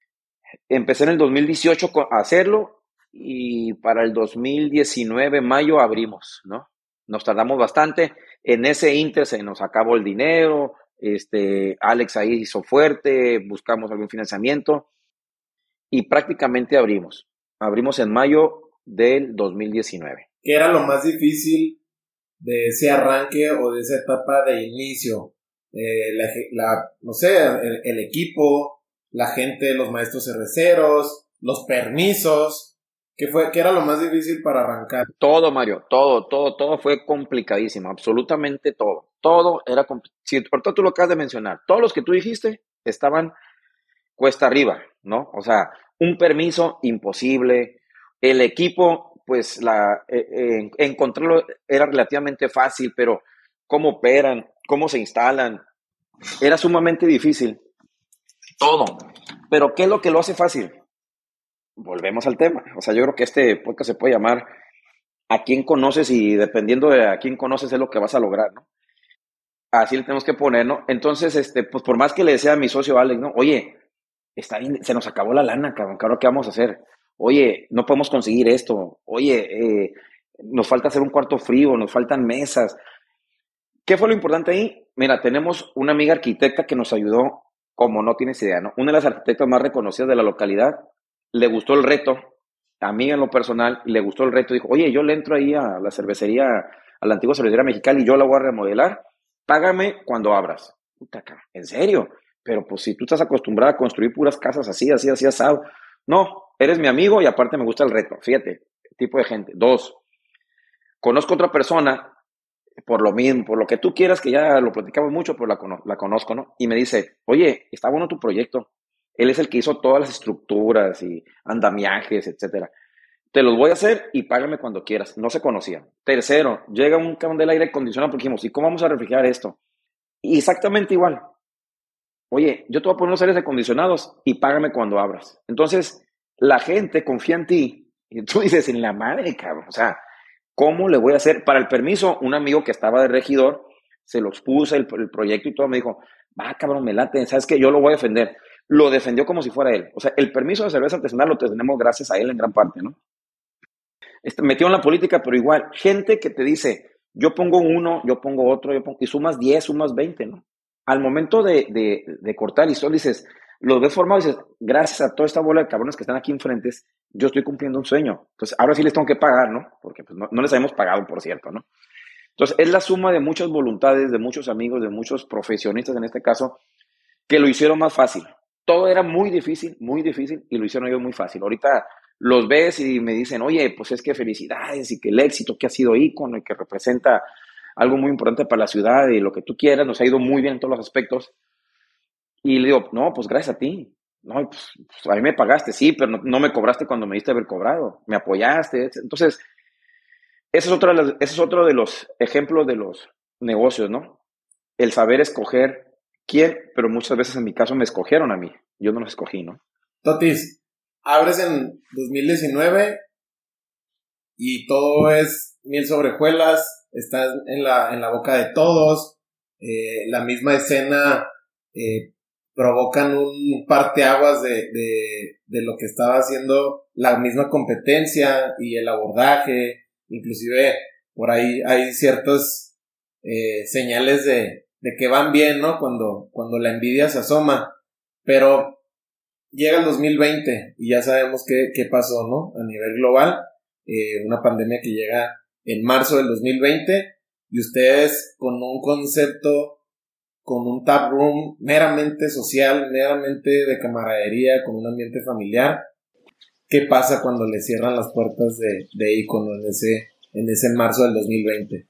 empecé en el 2018 a hacerlo y para el 2019, mayo, abrimos, ¿no? Nos tardamos bastante, en ese inter se nos acabó el dinero, este, Alex ahí hizo fuerte, buscamos algún financiamiento y prácticamente abrimos. Abrimos en mayo del 2019. ¿Qué era lo más difícil de ese arranque o de esa etapa de inicio? Eh, la, no sé, el, equipo, la gente, los maestros cerveceros, los permisos. ¿Qué, fue, ¿Qué era lo más difícil para arrancar? Todo, Mario, todo, todo, todo fue complicadísimo, absolutamente todo. Todo era si por todo tú lo acabas de mencionar, todos los que tú dijiste estaban cuesta arriba, ¿no? O sea, un permiso imposible, el equipo, pues la eh, eh, encontrarlo era relativamente fácil, pero cómo operan, cómo se instalan, era sumamente difícil. Todo. Pero ¿qué es lo que lo hace fácil? Volvemos al tema. O sea, yo creo que este podcast se puede llamar a quién conoces y dependiendo de a quién conoces es lo que vas a lograr, ¿no? Así le tenemos que poner, ¿no? Entonces, este, pues por más que le decía a mi socio Alex, ¿no? Oye, está bien, se nos acabó la lana, cabrón, ¿qué vamos a hacer? Oye, no podemos conseguir esto. Oye, eh, nos falta hacer un cuarto frío, nos faltan mesas. ¿Qué fue lo importante ahí? Mira, tenemos una amiga arquitecta que nos ayudó, como no tienes idea, ¿no? Una de las arquitectas más reconocidas de la localidad, le gustó el reto, a mí en lo personal, le gustó el reto, dijo, oye, yo le entro ahí a la cervecería, a la antigua cervecería mexicana y yo la voy a remodelar págame cuando abras. Puta, ¿en serio? Pero pues si tú estás acostumbrado a construir puras casas así, así, así, asado. No, eres mi amigo y aparte me gusta el reto. Fíjate, tipo de gente. Dos, conozco otra persona, por lo mismo, por lo que tú quieras, que ya lo platicamos mucho, pero la, la conozco, ¿no? Y me dice, oye, está bueno tu proyecto. Él es el que hizo todas las estructuras y andamiajes, etcétera. Te los voy a hacer y págame cuando quieras. No se conocían. Tercero, llega un camión del aire acondicionado porque dijimos, ¿y cómo vamos a refrigerar esto? Exactamente igual. Oye, yo te voy a poner los aires acondicionados y págame cuando abras. Entonces, la gente confía en ti y tú dices, en la madre, cabrón. O sea, ¿cómo le voy a hacer? Para el permiso, un amigo que estaba de regidor, se los puse el, proyecto y todo, me dijo, va, cabrón, me late, ¿sabes que Yo lo voy a defender. Lo defendió como si fuera él. O sea, el permiso de cerveza artesanal lo tenemos gracias a él en gran parte, ¿no? Este, metió en la política, pero igual, gente que te dice, yo pongo uno, yo pongo otro, yo pongo, y sumas 10, sumas 20, ¿no? Al momento de, de, cortar el listón, dices, los ves formados y dices, gracias a toda esta bola de cabrones que están aquí enfrente, yo estoy cumpliendo un sueño. Entonces, ahora sí les tengo que pagar, ¿no? Porque pues, no, no les habíamos pagado, por cierto, ¿no? Entonces, es la suma de muchas voluntades, de muchos amigos, de muchos profesionistas en este caso, que lo hicieron más fácil. Todo era muy difícil, muy difícil, y lo hicieron ellos muy fácil. Ahorita los ves y me dicen, oye, pues es que felicidades y que el éxito que ha sido ícono y que representa algo muy importante para la ciudad y lo que tú quieras, nos ha ido muy bien en todos los aspectos. Y le digo, no, pues gracias a ti. No, pues, pues a mí me pagaste, sí, pero no, me cobraste cuando me diste haber cobrado. Me apoyaste. Entonces, ese es, otro de los, es otro de los ejemplos de los negocios, ¿no? El saber escoger quién, pero muchas veces en mi caso me escogieron a mí. Yo no los escogí, ¿no? Totis, abres en 2019 y todo es miel sobre hojuelas, estás en la, en la boca de todos, eh, la misma escena eh, provocan un parteaguas de, de, de lo que estaba haciendo la misma competencia y el abordaje, inclusive por ahí hay ciertas eh, señales de, de que van bien, ¿no? Cuando, cuando la envidia se asoma, pero llega el 2020 y ya sabemos qué, qué pasó, ¿no? A nivel global, eh, una pandemia que llega en marzo del 2020 y ustedes con un concepto, con un tap room meramente social, meramente de camaradería, con un ambiente familiar, ¿qué pasa cuando le cierran las puertas de, de Icono en ese, en ese marzo del 2020?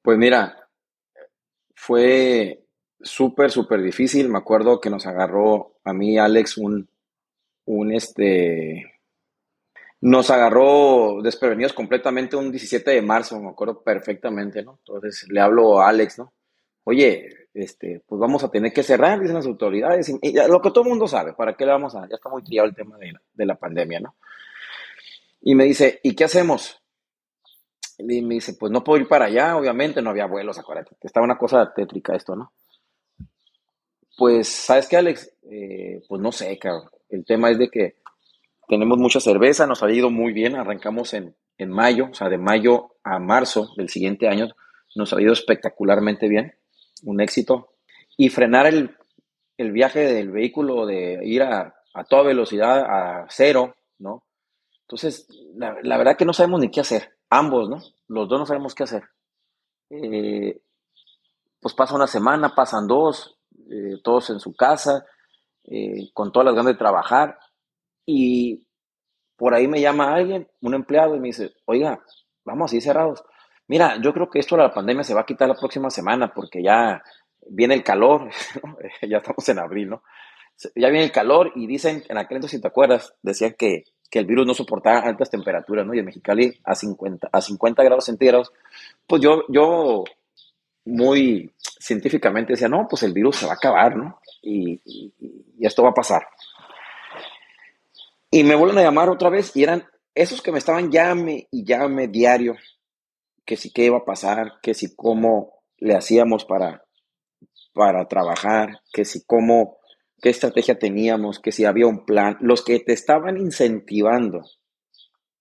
Pues mira, fue súper, súper difícil. Me acuerdo que nos agarró a mí, Alex, un, un este, nos agarró desprevenidos completamente un 17 de marzo, me acuerdo perfectamente, ¿no? Entonces le hablo a Alex, ¿no? Oye, este, pues vamos a tener que cerrar, dicen las autoridades, y, lo que todo el mundo sabe, ¿para qué le vamos a...? Ya está muy triado el tema de la, de la pandemia, ¿no? Y me dice, ¿y qué hacemos? Y me dice, pues no puedo ir para allá, obviamente, no había vuelos, acuérdate, estaba una cosa tétrica esto, ¿no? Pues, ¿sabes qué, Alex? Eh, pues no sé, cabrón. El tema es de que tenemos mucha cerveza, nos ha ido muy bien, arrancamos en, en mayo, o sea, de mayo a marzo del siguiente año, nos ha ido espectacularmente bien, un éxito. Y frenar el, el viaje del vehículo de ir a, a, toda velocidad a cero, ¿no? Entonces, la, la, verdad que no sabemos ni qué hacer, ambos, ¿no? Los dos no sabemos qué hacer. Eh, pues pasa una semana, pasan dos, eh, todos en su casa, eh, con todas las ganas de trabajar, y por ahí me llama alguien, un empleado, y me dice, oiga, vamos así cerrados. Mira, yo creo que esto de la pandemia se va a quitar la próxima semana porque ya viene el calor, [laughs] [laughs] ya estamos en abril, ¿no? Ya viene el calor y dicen, en aquel entonces, si te acuerdas, decían que, que el virus no soportaba altas temperaturas, ¿no? Y en Mexicali a 50, a 50 grados centígrados. Pues yo, yo muy científicamente decía, no, pues el virus se va a acabar, ¿no? Y, y, y esto va a pasar. Y me vuelven a llamar otra vez y eran esos que me estaban llame y llame diario, que si qué iba a pasar, que si cómo le hacíamos para, para trabajar, que si cómo, qué estrategia teníamos, que si había un plan, los que te estaban incentivando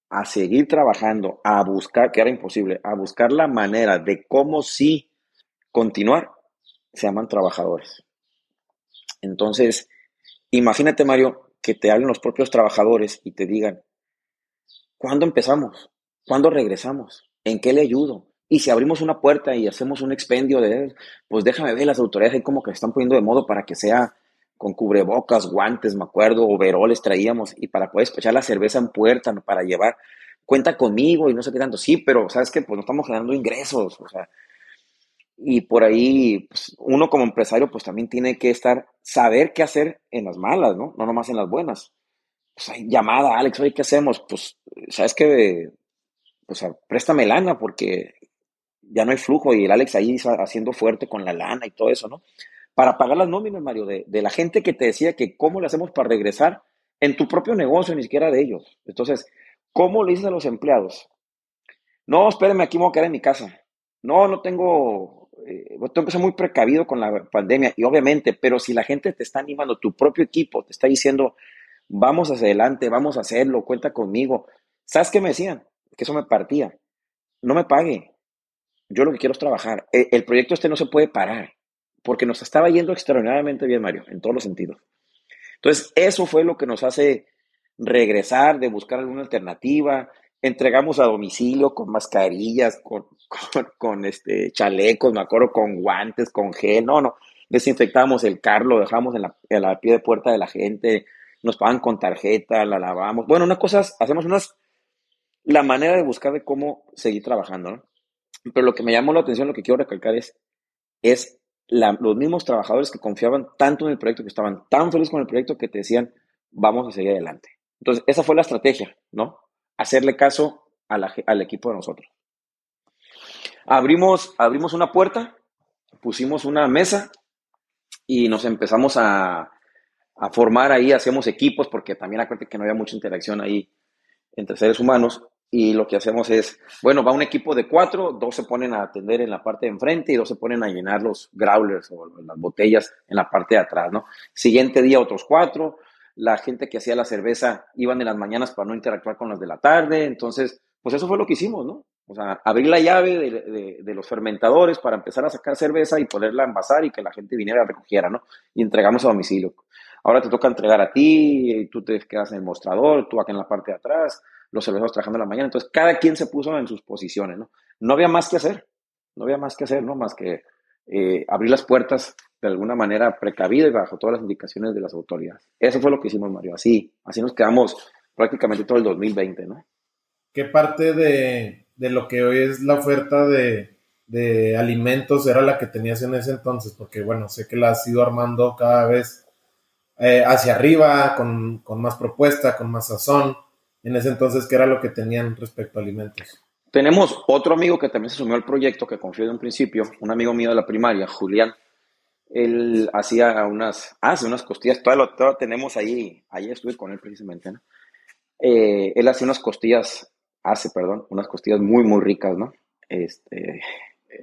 a seguir trabajando, a buscar, que era imposible, a buscar la manera de cómo sí continuar, se llaman trabajadores. Entonces, imagínate, Mario, que te hablen los propios trabajadores y te digan, ¿cuándo empezamos? ¿Cuándo regresamos? ¿En qué le ayudo? Y si abrimos una puerta y hacemos un expendio de, pues déjame ver, las autoridades ahí como que están poniendo de modo para que sea con cubrebocas, guantes, me acuerdo, overoles traíamos, y para poder despechar la cerveza en puerta, para llevar, cuenta conmigo y no sé qué tanto. Sí, pero ¿sabes qué? Pues no estamos generando ingresos, o sea, y por ahí pues, uno como empresario pues también tiene que estar, saber qué hacer en las malas, ¿no? No nomás en las buenas. Pues hay llamada, Alex, oye, ¿qué hacemos? Pues, ¿sabes qué? Pues préstame lana porque ya no hay flujo y el Alex ahí haciendo fuerte con la lana y todo eso, ¿no? Para pagar las nóminas, Mario, de, de la gente que te decía que cómo le hacemos para regresar en tu propio negocio, ni siquiera de ellos. Entonces, ¿cómo le dices a los empleados? No, espérenme, aquí me voy a quedar en mi casa. No, no tengo eh, tengo que ser muy precavido con la pandemia y obviamente, pero si la gente te está animando, tu propio equipo te está diciendo, vamos hacia adelante, vamos a hacerlo, cuenta conmigo. ¿Sabes qué me decían? Que eso me partía. No me pague. Yo lo que quiero es trabajar. El, el proyecto este no se puede parar porque nos estaba yendo extraordinariamente bien, Mario, en todos los sentidos. Entonces, eso fue lo que nos hace regresar, de buscar alguna alternativa, entregamos a domicilio con mascarillas, [laughs] con, con, este, chalecos, me acuerdo, con guantes, con gel, no, no, desinfectamos el carro, lo dejamos en la, en la pie de puerta de la gente, nos pagan con tarjeta, la lavamos. Bueno, una cosa, hacemos unas, la manera de buscar de cómo seguir trabajando. Pero lo que me llamó la atención, lo que quiero recalcar es, es los mismos trabajadores que confiaban tanto en el proyecto, que estaban tan felices con el proyecto, que te decían, vamos a seguir adelante. Entonces, esa fue la estrategia, ¿no? hacerle caso al equipo de nosotros. Abrimos, abrimos una puerta, pusimos una mesa y nos empezamos a, a formar ahí, hacemos equipos, porque también acuérdate que no había mucha interacción ahí entre seres humanos. Y lo que hacemos es, bueno, va un equipo de cuatro, dos se ponen a atender en la parte de enfrente y dos se ponen a llenar los growlers o las botellas en la parte de atrás, ¿no? Siguiente día otros cuatro, la gente que hacía la cerveza iban en las mañanas para no interactuar con las de la tarde, entonces, pues eso fue lo que hicimos, ¿no? O sea, abrir la llave de, los fermentadores para empezar a sacar cerveza y poderla envasar y que la gente viniera y recogiera, ¿no? Y entregamos a domicilio. Ahora te toca entregar a ti, tú te quedas en el mostrador, tú acá en la parte de atrás, los cervezos trabajando en la mañana. Entonces, cada quien se puso en sus posiciones, ¿no? No había más que hacer, no había más que hacer, ¿no? Más que eh, abrir las puertas de alguna manera precavida y bajo todas las indicaciones de las autoridades. Eso fue lo que hicimos, Mario. Así, así nos quedamos prácticamente todo el 2020, ¿no? ¿Qué parte de, de lo que hoy es la oferta de, de alimentos era la que tenías en ese entonces? Porque bueno, sé que la has ido armando cada vez eh, hacia arriba, con, con, más propuesta, con más sazón. En ese entonces, ¿qué era lo que tenían respecto a alimentos? Tenemos otro amigo que también se sumió al proyecto, que confió de un principio, un amigo mío de la primaria, Julián. Él hacía unas, hace unas costillas, todavía lo, tenemos ahí, ahí estuve con él precisamente, ¿no? Eh, él hace unas costillas, hace, perdón, unas costillas muy, muy ricas, ¿no? Este,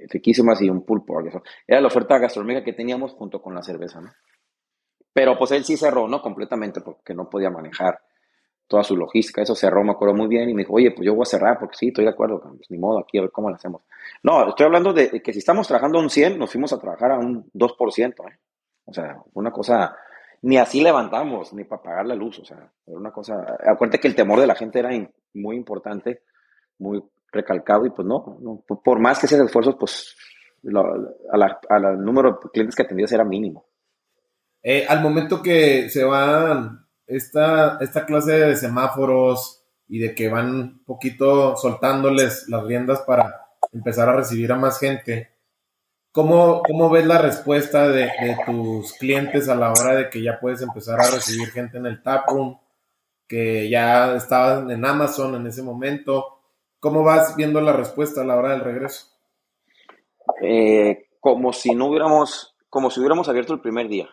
riquísimas y un pulpo. Era la oferta gastronómica que teníamos junto con la cerveza, ¿no? Pero pues él sí cerró, ¿no? Completamente porque no podía manejar toda su logística. Eso cerró, me acuerdo muy bien y me dijo, oye, pues yo voy a cerrar porque sí, estoy de acuerdo, pues ni modo, aquí a ver cómo lo hacemos. No, estoy hablando de que si estamos trabajando a un 100, nos fuimos a trabajar a un 2%, ¿eh? O sea, una cosa, ni así levantamos, ni para pagar la luz, o sea, era una cosa, acuérdate que el temor de la gente era muy importante, muy recalcado y pues no, por más que sean esfuerzos, pues al número de clientes que atendías era mínimo. Eh, al momento que se van esta, esta clase de semáforos y de que van un poquito soltándoles las riendas para empezar a recibir a más gente, ¿cómo, cómo ves la respuesta de, tus clientes a la hora de que ya puedes empezar a recibir gente en el taproom, que ya estaban en Amazon en ese momento? ¿Cómo vas viendo la respuesta a la hora del regreso? Eh, como si no hubiéramos, como si hubiéramos abierto el primer día.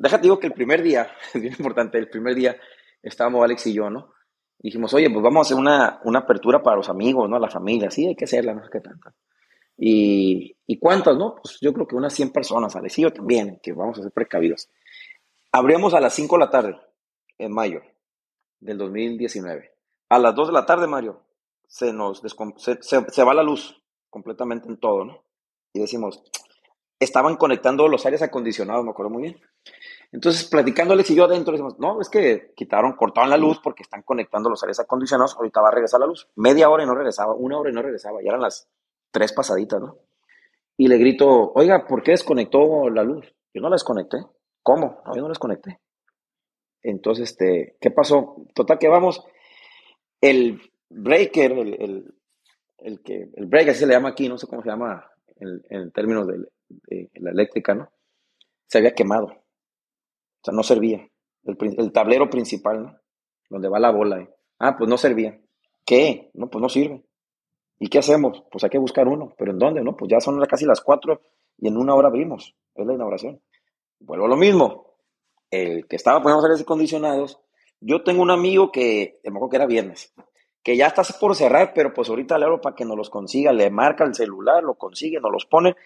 Déjate digo que el primer día, [laughs] es bien importante, el primer día estábamos Alex y yo, ¿no? dijimos, oye, pues vamos a hacer una, una, apertura para los amigos, ¿no? La familia, sí, hay que hacerla, no sé qué tanto. Y, ¿Y cuántas, no? Pues yo creo que unas 100 personas, Alex y yo también, que vamos a ser precavidos. Abrimos a las 5 de la tarde, en mayo del 2019. A las 2 de la tarde, Mario, se nos se, va la luz completamente en todo, ¿no? Y decimos, estaban conectando los aires acondicionados, me acuerdo muy bien. Entonces, platicándoles y yo adentro, decimos, no, es que quitaron, cortaron la luz porque están conectando los aires acondicionados, ahorita va a regresar la luz. Media hora y no regresaba, una hora y no regresaba, ya eran las tres pasaditas, ¿no? Y le grito, oiga, ¿por qué desconectó la luz? Yo no la desconecté. ¿Cómo? No, yo no la desconecté. Entonces, este, ¿qué pasó? Total que vamos, el breaker, el, el, que, el breaker así se le llama aquí, no sé cómo se llama en, términos de, la eléctrica, ¿no? Se había quemado. O sea, no servía. El, tablero principal, ¿no? Donde va la bola. Ah, pues no servía. ¿Qué? No, pues no sirve. ¿Y qué hacemos? Pues hay que buscar uno. ¿Pero en dónde? No, pues ya son casi las cuatro y en una hora abrimos. Es la inauguración. Vuelvo a lo mismo. El que estaba poniendo aires acondicionados. Yo tengo un amigo que, me acuerdo que era viernes que ya estás por cerrar, pero pues ahorita le hablo para que nos los consiga, le marca el celular, lo consigue, nos los pone.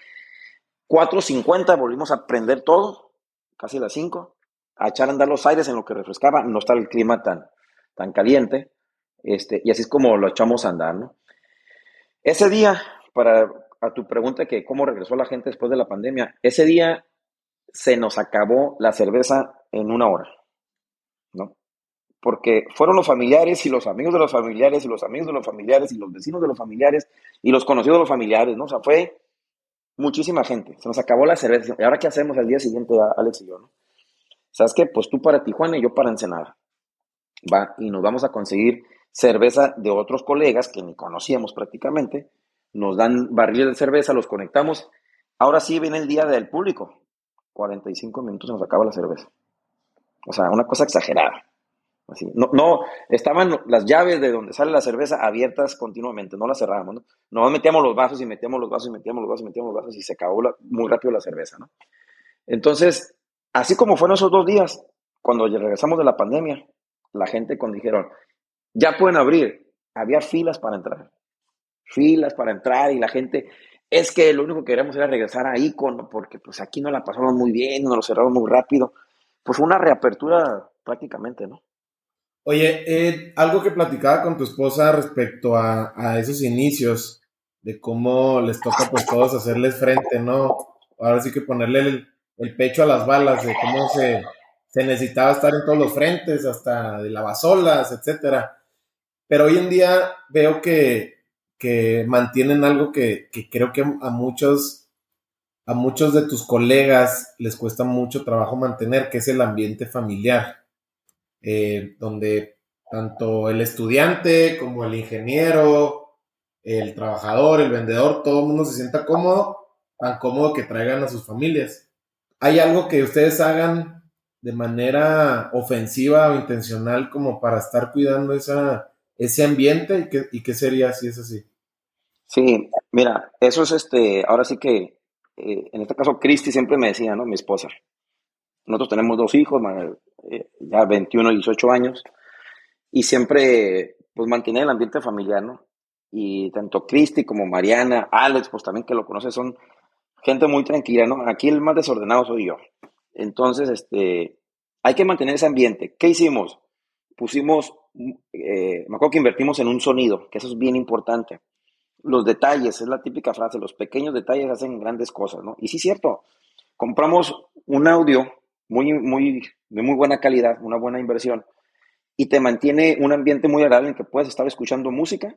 4.50, volvimos a prender todo, casi las 5, a echar a andar los aires en lo que refrescaba, no está el clima tan, tan caliente, este, y así es como lo echamos a andar, ¿no? Ese día, para a tu pregunta que cómo regresó la gente después de la pandemia, ese día se nos acabó la cerveza en una hora, ¿no? porque fueron los familiares y los amigos de los familiares y los amigos de los familiares y los vecinos de los familiares y los conocidos de los familiares, ¿no? O sea, fue muchísima gente. Se nos acabó la cerveza. ¿Y ahora qué hacemos el día siguiente, Alex y yo, no? ¿Sabes qué? Pues tú para Tijuana y yo para Ensenada. Va, y nos vamos a conseguir cerveza de otros colegas que ni conocíamos prácticamente. Nos dan barriles de cerveza, los conectamos. Ahora sí viene el día del público. 45 minutos nos acaba la cerveza. O sea, una cosa exagerada. Así. No, no, estaban las llaves de donde sale la cerveza abiertas continuamente, no las cerrábamos, ¿no? Metíamos los vasos y metíamos los vasos y metíamos los vasos y metíamos los vasos y se acabó muy rápido la cerveza, ¿no? Entonces, así como fueron esos dos días, cuando regresamos de la pandemia, la gente cuando dijeron, ya pueden abrir, había filas para entrar, filas para entrar y la gente, es que lo único que queremos era regresar a Icono porque pues aquí no la pasamos muy bien, nos lo cerramos muy rápido, pues fue una reapertura prácticamente, ¿no? Oye, algo que platicaba con tu esposa respecto a, esos inicios, de cómo les toca pues todos hacerles frente, ¿no? Ahora sí que ponerle el, pecho a las balas, de cómo se, necesitaba estar en todos los frentes, hasta de lavasolas, etcétera. Pero hoy en día veo que, mantienen algo que, que creo que a muchos, a muchos de tus colegas les cuesta mucho trabajo mantener, que es el ambiente familiar eh, donde tanto el estudiante como el ingeniero, el trabajador, el vendedor, todo el mundo se sienta cómodo, tan cómodo que traigan a sus familias. ¿Hay algo que ustedes hagan de manera ofensiva o intencional como para estar cuidando esa, ese ambiente? ¿Y qué, ¿Y qué sería si es así? Sí, mira, eso es este, ahora sí que, eh, en este caso, Cristi siempre me decía, ¿no? Mi esposa. Nosotros tenemos dos hijos, eh, ya 21 y 18 años, y siempre, pues, mantener el ambiente familiar, ¿no? Y tanto Cristi como Mariana, Alex, pues también que lo conoce, son gente muy tranquila, ¿no? Aquí el más desordenado soy yo. Entonces, este, hay que mantener ese ambiente. ¿Qué hicimos? Pusimos, eh, me acuerdo que invertimos en un sonido, que eso es bien importante los detalles, es la típica frase, los pequeños detalles hacen grandes cosas, ¿no? Y sí cierto, compramos un audio muy, muy, de muy buena calidad, una buena inversión, y te mantiene un ambiente muy agradable en que puedes estar escuchando música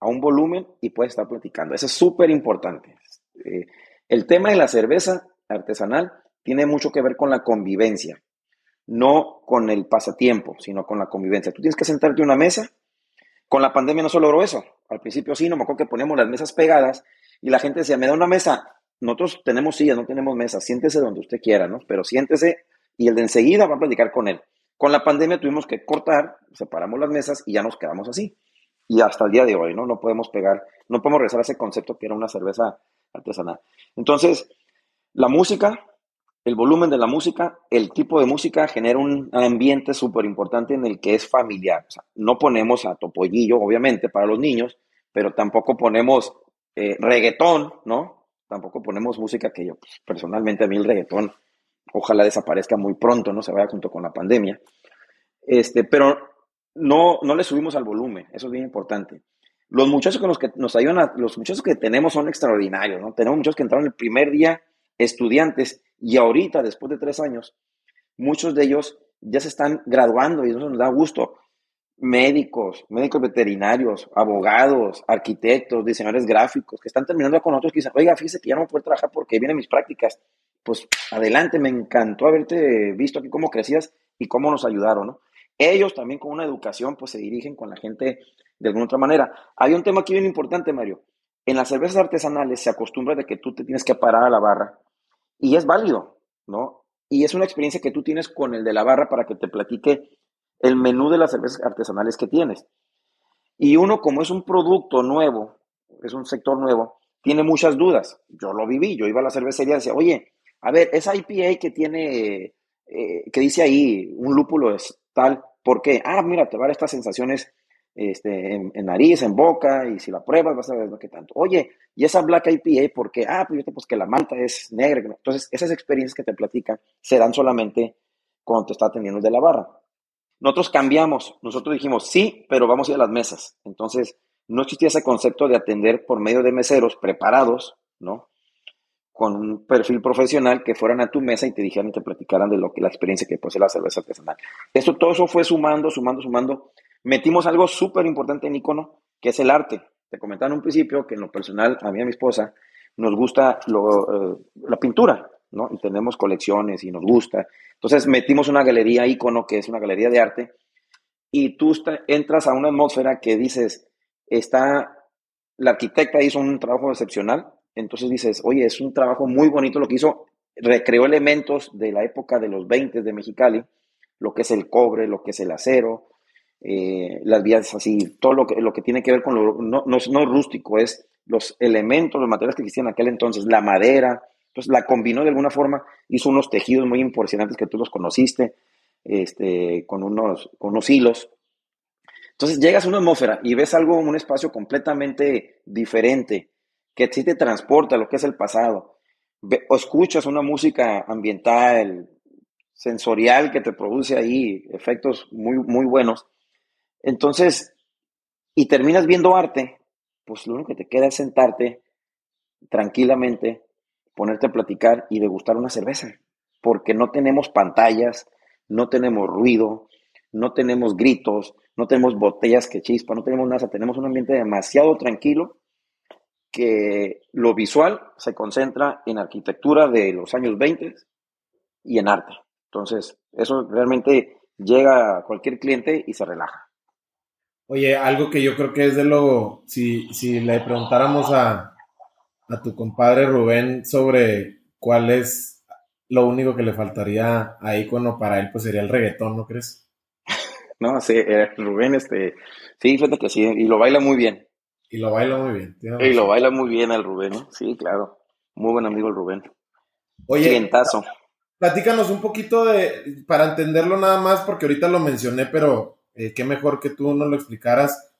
a un volumen y puedes estar platicando. Eso es súper importante. Eh, el tema de la cerveza artesanal tiene mucho que ver con la convivencia, no con el pasatiempo, sino con la convivencia. Tú tienes que sentarte en una mesa. Con la pandemia no se logró eso. Al principio sí, no me acuerdo que poníamos las mesas pegadas y la gente decía, me da una mesa. Nosotros tenemos sillas, no tenemos mesas. Siéntese donde usted quiera, ¿no? Pero siéntese y el de enseguida va a platicar con él. Con la pandemia tuvimos que cortar, separamos las mesas y ya nos quedamos así. Y hasta el día de hoy, ¿no? No podemos pegar, no podemos regresar a ese concepto que era una cerveza artesanal. Entonces, la música, el volumen de la música, el tipo de música genera un ambiente súper importante en el que es familiar. no ponemos a topollillo, obviamente, para los niños, pero tampoco ponemos eh, reggaetón, ¿no? Tampoco ponemos música que yo, pues, personalmente, a mí el reggaetón, ojalá desaparezca muy pronto, ¿no? Se vaya junto con la pandemia. Este, pero no, no le subimos al volumen, eso es bien importante. Los muchachos que nos, que nos ayudan, los muchachos que tenemos son extraordinarios, ¿no? Tenemos muchos que entraron el primer día estudiantes y ahorita, después de tres años, muchos de ellos ya se están graduando y eso nos da gusto. Médicos, médicos veterinarios, abogados, arquitectos, diseñadores gráficos que están terminando con nosotros que dicen, oiga, fíjese que ya no puedo trabajar porque vienen mis prácticas. Pues adelante, me encantó haberte visto aquí cómo crecías y cómo nos ayudaron, ¿no? Ellos también con una educación, pues se dirigen con la gente de alguna otra manera. Hay un tema aquí bien importante, Mario. En las cervezas artesanales se acostumbra de que tú te tienes que parar a la barra y es válido, ¿no? Y es una experiencia que tú tienes con el de la barra para que te platique el menú de las cervezas artesanales que tienes. Y uno, como es un producto nuevo, es un sector nuevo, tiene muchas dudas. Yo lo viví, yo iba a la cervecería y decía, oye, a ver, esa IPA que tiene, eh, que dice ahí, un lúpulo es tal, ¿por qué? Ah, mira, te va a dar estas sensaciones este, en, nariz, en boca, y si la pruebas vas a ver lo que tanto. Oye, ¿y esa Black IPA por qué? Ah, pues, pues que la malta es negra. Entonces, esas experiencias que te platican se dan solamente cuando te está atendiendo de la barra. Nosotros cambiamos, nosotros dijimos sí, pero vamos a ir a las mesas. Entonces, no existía ese concepto de atender por medio de meseros preparados, ¿no? Con un perfil profesional que fueran a tu mesa y te dijeran y te platicaran de lo que la experiencia que posee la cerveza artesanal. Esto, todo eso fue sumando, sumando, sumando metimos algo súper importante en Icono, que es el arte. Te comentaba en un principio que en lo personal, a mí y a mi esposa, nos gusta eh, la pintura, ¿no? Y tenemos colecciones y nos gusta. Entonces metimos una galería Icono, que es una galería de arte, y tú entras a una atmósfera que dices, está, la arquitecta hizo un trabajo excepcional, entonces dices, oye, es un trabajo muy bonito lo que hizo, recreó elementos de la época de los 20 de Mexicali, lo que es el cobre, lo que es el acero, eh, las vías así, todo lo que, lo que tiene que ver con lo no, no, rústico, es los elementos, los materiales que existían en aquel entonces, la madera, entonces la combinó de alguna forma, hizo unos tejidos muy impresionantes que tú los conociste, este, con, unos, con unos hilos. Entonces llegas a una atmósfera y ves algo, un espacio completamente diferente, que sí te transporta lo que es el pasado. o escuchas una música ambiental, sensorial que te produce ahí efectos muy, muy buenos. Entonces, y terminas viendo arte, pues lo único que te queda es sentarte tranquilamente, ponerte a platicar y degustar una cerveza, porque no tenemos pantallas, no tenemos ruido, no tenemos gritos, no tenemos botellas que chispan, no tenemos nada, tenemos un ambiente demasiado tranquilo que lo visual se concentra en arquitectura de los años 20 y en arte. Entonces, eso realmente llega a cualquier cliente y se relaja. Oye, algo que yo creo que es de lo, si, si le preguntáramos a, a tu compadre Rubén sobre cuál es lo único que le faltaría a Icono para él, pues sería el reggaetón, ¿no crees? [laughs] No, sí, eh, Rubén, este, sí, fíjate que sí, y lo baila muy bien. Y lo baila muy bien. Y lo baila muy bien el Rubén, ¿no? Sí, claro. Muy buen amigo el Rubén. Oye, Clientazo. platícanos un poquito de, para entenderlo nada más, porque ahorita lo mencioné, pero eh, qué mejor que tú nos lo explicaras.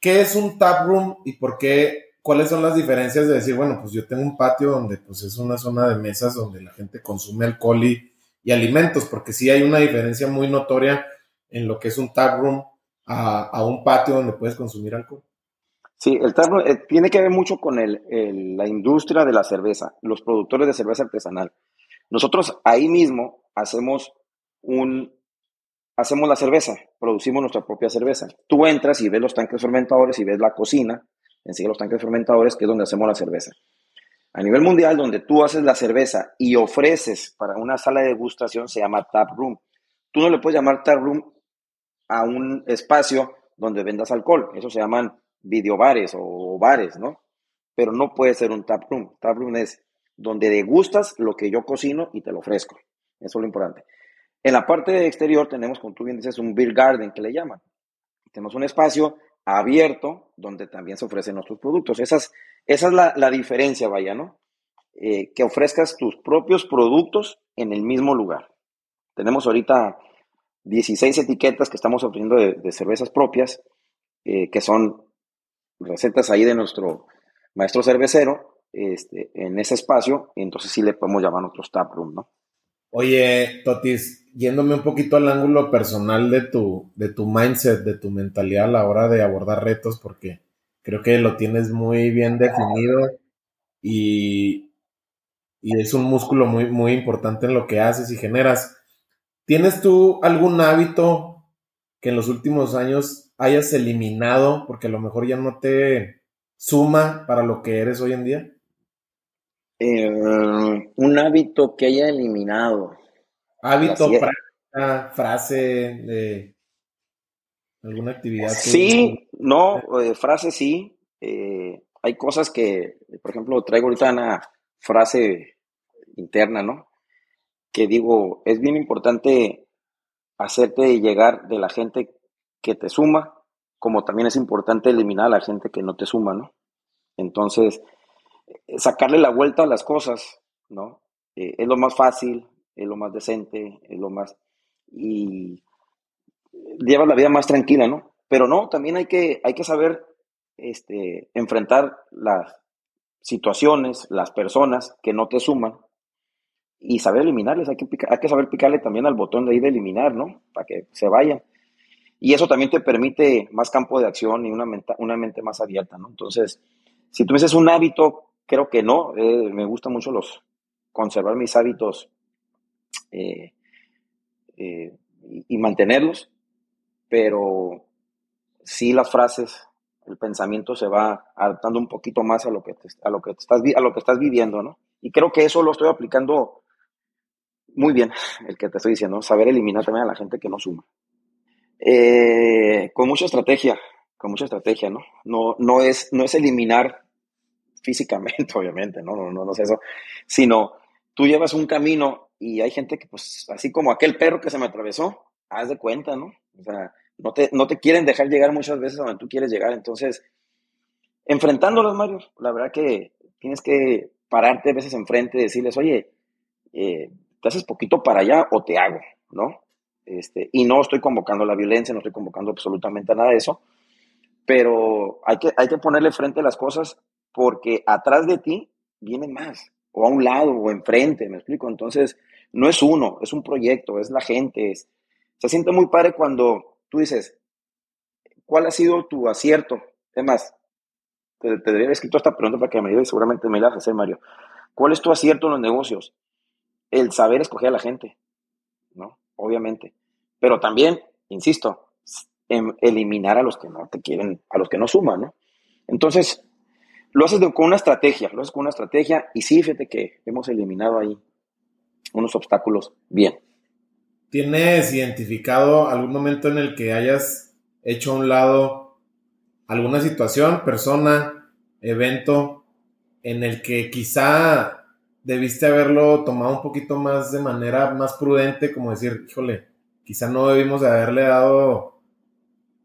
¿Qué es un tap room y por qué? ¿Cuáles son las diferencias de decir, bueno, pues yo tengo un patio donde pues es una zona de mesas donde la gente consume alcohol y, alimentos? Porque sí hay una diferencia muy notoria en lo que es un tap room a, un patio donde puedes consumir alcohol. Sí, el tap room eh, tiene que ver mucho con el, la industria de la cerveza, los productores de cerveza artesanal. Nosotros ahí mismo hacemos un, hacemos la cerveza, producimos nuestra propia cerveza. Tú entras y ves los tanques fermentadores y ves la cocina, enseguida los tanques fermentadores, que es donde hacemos la cerveza. A nivel mundial, donde tú haces la cerveza y ofreces para una sala de degustación, se llama tap room. Tú no le puedes llamar tap room a un espacio donde vendas alcohol. Eso se llaman videobares o bares, ¿no? Pero no puede ser un tap room. Tap room es donde degustas lo que yo cocino y te lo ofrezco. Eso es lo importante. En la parte exterior tenemos, como tú bien dices, un beer garden que le llaman. Tenemos un espacio abierto donde también se ofrecen nuestros productos. Esa es, la, diferencia, vaya, ¿no? Eh, que ofrezcas tus propios productos en el mismo lugar. Tenemos ahorita 16 etiquetas que estamos ofreciendo de, cervezas propias, eh, que son recetas ahí de nuestro maestro cervecero, este, en ese espacio, entonces sí le podemos llamar otros tap room, ¿no? Oye, Totis, yéndome un poquito al ángulo personal de tu, de tu mindset, de tu mentalidad a la hora de abordar retos, porque creo que lo tienes muy bien definido y, y es un músculo muy, muy importante en lo que haces y generas. ¿Tienes tú algún hábito que en los últimos años hayas eliminado porque a lo mejor ya no te suma para lo que eres hoy en día? Eh, un hábito que haya eliminado. Hábito, práctica, frase de alguna actividad. Sí, no, eh, frase sí. Eh, hay cosas que, por ejemplo, traigo ahorita una frase interna, ¿no? Que digo, es bien importante hacerte llegar de la gente que te suma, como también es importante eliminar a la gente que no te suma, ¿no? Entonces, sacarle la vuelta a las cosas, ¿no? Eh, es lo más fácil, es lo más decente, es lo más... y lleva la vida más tranquila, ¿no? Pero no, también hay que, hay que saber este, enfrentar las situaciones, las personas que no te suman y saber eliminarles. Hay que, hay que saber picarle también al botón de ahí de eliminar, ¿no? Para que se vayan. Y eso también te permite más campo de acción y una mente, una mente más abierta, ¿no? Entonces, si tú dices un hábito creo que no. Eh, me gusta mucho los conservar mis hábitos eh, eh, y, mantenerlos, pero sí las frases, el pensamiento se va adaptando un poquito más a lo que a lo que estás a lo que estás viviendo, ¿no? Y creo que eso lo estoy aplicando muy bien, el que te estoy diciendo, saber eliminar también a la gente que no suma. con mucha estrategia, con mucha estrategia, ¿no? No, no, es, no es eliminar físicamente, [laughs] obviamente, ¿no? No, no, no es eso, sino tú llevas un camino y hay gente que, pues, así como aquel perro que se me atravesó, haz de cuenta, ¿no? O sea, no te, no te quieren dejar llegar muchas veces a donde tú quieres llegar, entonces, enfrentándolos, Mario, la verdad que tienes que pararte a veces enfrente y decirles, oye, eh, te haces poquito para allá o te hago, ¿no? Este, y no estoy convocando la violencia, no estoy convocando absolutamente nada de eso, pero hay que, hay que ponerle frente a las cosas porque atrás de ti vienen más, o a un lado, o enfrente, me explico. Entonces, no es uno, es un proyecto, es la gente. Es, se siente muy padre cuando tú dices, ¿cuál ha sido tu acierto? Es más, te, debería haber escrito esta pregunta para que me ayudes, seguramente me la vas a hacer, Mario. ¿Cuál es tu acierto en los negocios? El saber escoger a la gente, ¿no? Obviamente. Pero también, insisto, eliminar a los que no te quieren, a los que no suman, ¿no? Entonces, lo haces con una estrategia, lo haces con una estrategia y sí, fíjate que hemos eliminado ahí unos obstáculos bien. ¿Tienes identificado algún momento en el que hayas hecho a un lado alguna situación, persona, evento en el que quizá debiste haberlo tomado un poquito más de manera más prudente, como decir, híjole, quizá no debimos de haberle dado,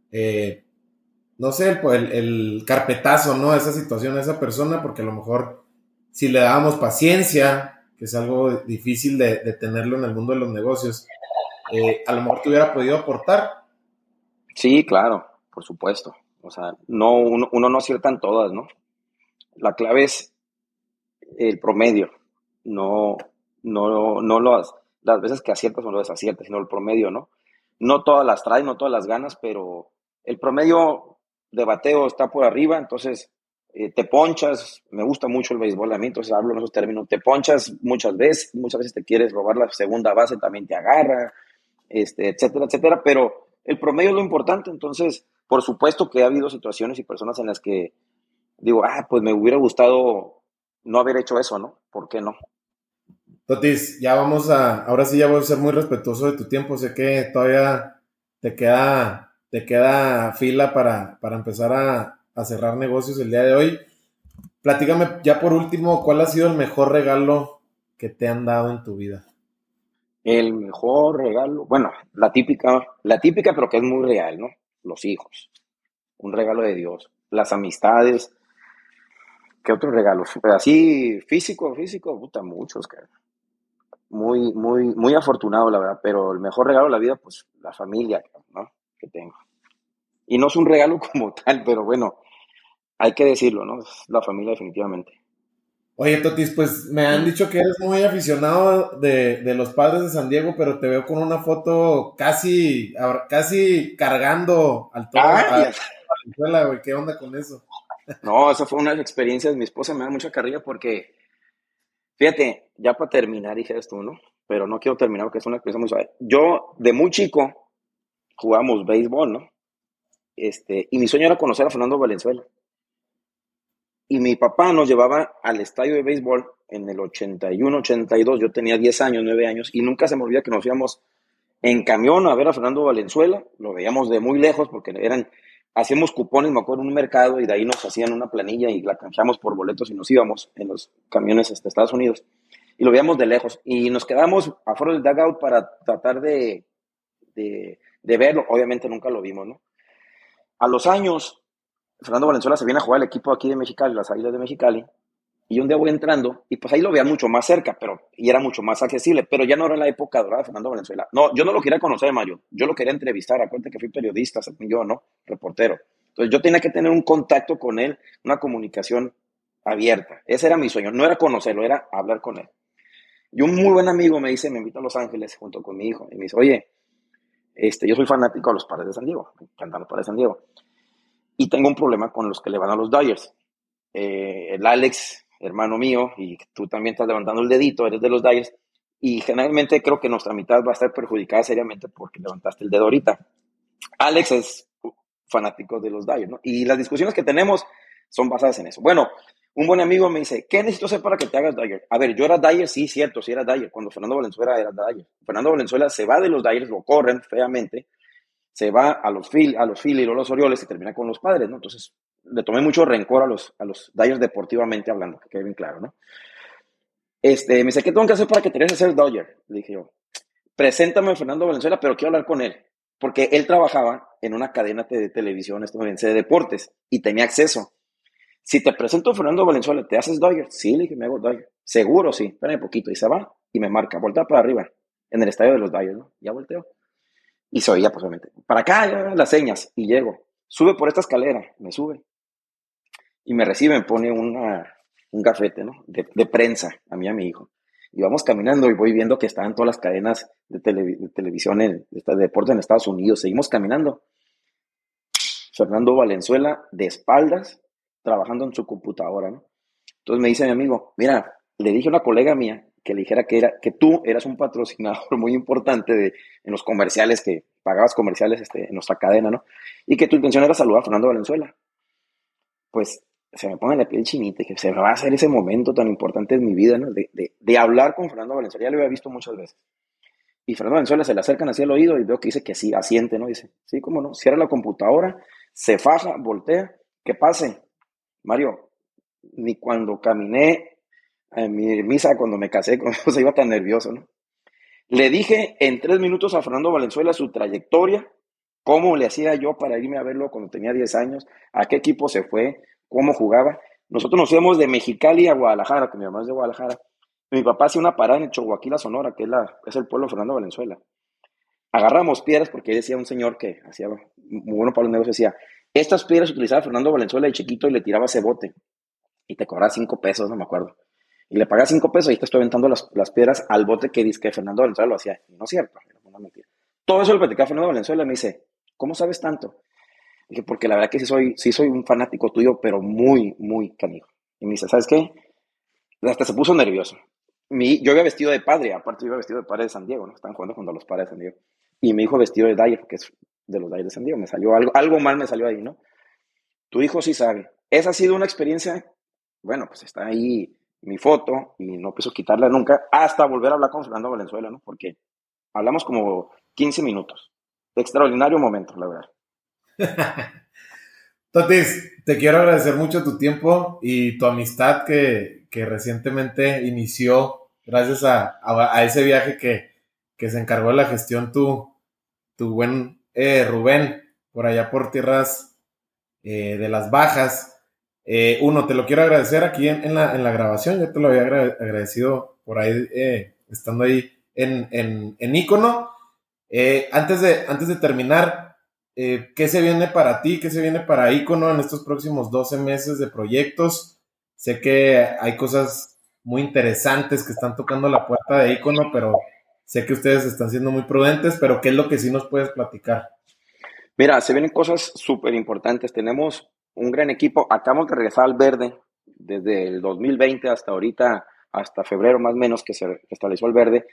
eh, no sé, el, el, carpetazo, ¿no? Esa situación, a esa persona, porque a lo mejor si le dábamos paciencia, que es algo difícil de, tenerlo en el mundo de los negocios, eh, a lo mejor te hubiera podido aportar. Sí, claro, por supuesto. O sea, no, uno, uno no acierta en todas, ¿no? La clave es el promedio no, no, no las, las veces que aciertas o no desaciertas, sino el promedio, ¿no? No todas las traes, no todas las ganas, pero el promedio de bateo está por arriba, entonces eh, te ponchas, me gusta mucho el béisbol a mí, entonces hablo en esos términos, te ponchas muchas veces, muchas veces te quieres robar la segunda base, también te agarra, este, etcétera, etcétera, pero el promedio es lo importante, entonces, por supuesto que ha habido situaciones y personas en las que digo, ah, pues me hubiera gustado no haber hecho eso, ¿no? ¿Por qué no? Totis, ya vamos a, ahora sí ya voy a ser muy respetuoso de tu tiempo, sé que todavía te queda, te queda fila para, para empezar a, cerrar negocios el día de hoy. Platícame ya por último, ¿cuál ha sido el mejor regalo que te han dado en tu vida? El mejor regalo, bueno, la típica, la típica pero que es muy real, ¿no? Los hijos, un regalo de Dios, las amistades, ¿Qué otros regalos? Así, físico, físico, puta, muchos, cara. Muy, muy, muy afortunado, la verdad, pero el mejor regalo de la vida, pues, la familia, ¿no? Que tengo. Y no es un regalo [laughs] como tal, pero bueno, hay que decirlo, ¿no? Es la familia definitivamente. Oye, Totis, pues me han dicho que eres muy aficionado de, de, los padres de San Diego, pero te veo con una foto casi, casi cargando al todo. Ah, a, ¿Qué onda con eso? No, esa fue una de las experiencias. Mi esposa me da mucha carrilla porque, fíjate, ya para terminar dije esto, ¿no? Pero no quiero terminar porque es una experiencia muy suave. Yo, de muy chico, jugábamos béisbol, ¿no? Este, y mi sueño era conocer a Fernando Valenzuela. Y mi papá nos llevaba al estadio de béisbol en el 81, 82. Yo tenía 10 años, 9 años, y nunca se me olvida que nos íbamos en camión a ver a Fernando Valenzuela. Lo veíamos de muy lejos porque eran hacíamos cupones, me acuerdo, en un mercado y de ahí nos hacían una planilla y la canjeamos por boletos y nos íbamos en los camiones hasta Estados Unidos. Y lo veíamos de lejos. Y nos quedamos afuera del dugout para tratar de, de, verlo. Obviamente nunca lo vimos, ¿no? A los años, Fernando Valenzuela se viene a jugar al equipo aquí de Mexicali, las Águilas de Mexicali. Y un día voy entrando y pues ahí lo veía mucho más cerca, pero y era mucho más accesible, pero ya no era la época dorada de Fernando Valenzuela. No, yo no lo quería conocer, Mario. Yo lo quería entrevistar. Acuérdate que fui periodista, yo, ¿no? Reportero. Entonces yo tenía que tener un contacto con él, una comunicación abierta. Ese era mi sueño. No era conocerlo, era hablar con él. Y un muy buen amigo me dice, me invita a Los Ángeles junto con mi hijo. Y me dice, oye, este, yo soy fanático de los padres de San Diego. Me encantan los padres de San Diego. Y tengo un problema con los que le van a los Dyers. Eh, el Alex hermano mío, y tú también estás levantando el dedito, eres de los Dyers, y generalmente creo que nuestra mitad va a estar perjudicada seriamente porque levantaste el dedo ahorita. Alex es fanático de los Dyers, ¿no? Y las discusiones que tenemos son basadas en eso. Bueno, un buen amigo me dice, ¿qué necesito hacer para que te hagas Dyer? A ver, yo era Dyer, sí, cierto, sí era Dyer. Cuando Fernando Valenzuela era Dyer. Fernando Valenzuela se va de los Dyers, lo corren feamente, se va a los Phil, a los Philly o los Orioles y termina con los padres, ¿no? Entonces, le tomé mucho rencor a los, a los deportivamente hablando, que quede bien claro, ¿no? Este, me dice, ¿qué tengo que hacer para que te dejes ser Dodger? Le dije yo, preséntame a Fernando Valenzuela, pero quiero hablar con él. Porque él trabajaba en una cadena de televisión estadounidense de deportes y tenía acceso. Si te presento a Fernando Valenzuela, ¿te haces Dodger? Sí, le dije, me hago Dodger. Seguro, sí. Espérame poquito. Y se va y me marca. Voltea para arriba, en el estadio de los Dodgers, ¿no? Ya volteo. Y se oía, pues, Para acá, las señas. Y llego. Sube por esta escalera. Me sube y me recibe, me pone una, un gafete, ¿no? De, prensa, a mí y a mi hijo. Y vamos caminando y voy viendo que están todas las cadenas de, televisión, en, de, deporte en Estados Unidos. Seguimos caminando. Fernando Valenzuela de espaldas, trabajando en su computadora, ¿no? Entonces me dice mi amigo, mira, le dije a una colega mía que le dijera que, era, que tú eras un patrocinador [laughs] muy importante de, en los comerciales, que pagabas comerciales este, en nuestra cadena, ¿no? Y que tu intención era saludar a Fernando Valenzuela. Pues se me pone la piel chinita, que se me va a hacer ese momento tan importante en mi vida, ¿no? De, de, hablar con Fernando Valenzuela, ya lo había visto muchas veces. Y Fernando Valenzuela se le acercan así al oído y veo que dice que sí, asiente, ¿no? Dice, sí, cómo no, cierra la computadora, se faja, voltea, que pase. Mario, ni cuando caminé en mi misa, cuando me casé, [laughs] cuando se iba tan nervioso, ¿no? Le dije en tres minutos a Fernando Valenzuela su trayectoria, cómo le hacía yo para irme a verlo cuando tenía 10 años, a qué equipo se fue, cómo jugaba. Nosotros nos íbamos de Mexicali a Guadalajara, que mi mamá es de Guadalajara. Mi papá hacía una parada en Chihuahua, Sonora, que es, la, es el pueblo de Fernando Valenzuela. Agarramos piedras porque decía un señor que hacía muy bueno para los negocios, decía, estas piedras utilizaba Fernando Valenzuela de chiquito y le tiraba ese bote. Y te cobraba cinco pesos, no me acuerdo. Y le pagaba cinco pesos y te estoy aventando las, las piedras al bote que dice que Fernando Valenzuela lo hacía. no es cierto, una mentira. Todo eso lo platicaba Fernando Valenzuela y me dice, ¿cómo sabes tanto? Dije, porque la verdad que sí soy, sí soy un fanático tuyo, pero muy, muy canijo. Y me dice, ¿sabes qué? Hasta se puso nervioso. Mi, yo había vestido de padre, aparte yo había vestido de padre de San Diego, ¿no? Estaban jugando junto a los padres de San Diego. Y mi hijo vestido de Dyer, que es de los Dyer de San. Me salió algo, algo mal me salió ahí, ¿no? Tu hijo sí sabe. Esa ha sido una experiencia, bueno, pues está ahí mi foto y no pienso quitarla nunca hasta volver a hablar con Fernando Valenzuela, ¿no? Porque hablamos como 15 minutos. Extraordinario momento, la verdad. [laughs] Totis, te quiero agradecer mucho tu tiempo y tu amistad que, que recientemente inició gracias a, a, ese viaje que, que, se encargó de la gestión tu, tu buen eh, Rubén, por allá por tierras eh, de las bajas. Eh, uno, te lo quiero agradecer aquí en, la, en, la, grabación, yo te lo había agradecido por ahí, estando ahí en, en, en Icono. antes, de, antes de terminar, ¿qué se viene para ti? ¿Qué se viene para Icono en estos próximos 12 meses de proyectos? Sé que hay cosas muy interesantes que están tocando la puerta de Icono, pero sé que ustedes están siendo muy prudentes, pero ¿qué es lo que sí nos puedes platicar? Mira, se vienen cosas súper importantes. Tenemos un gran equipo. Acabamos de regresar al verde desde el 2020 hasta ahorita, hasta febrero más o menos que se estableció el verde.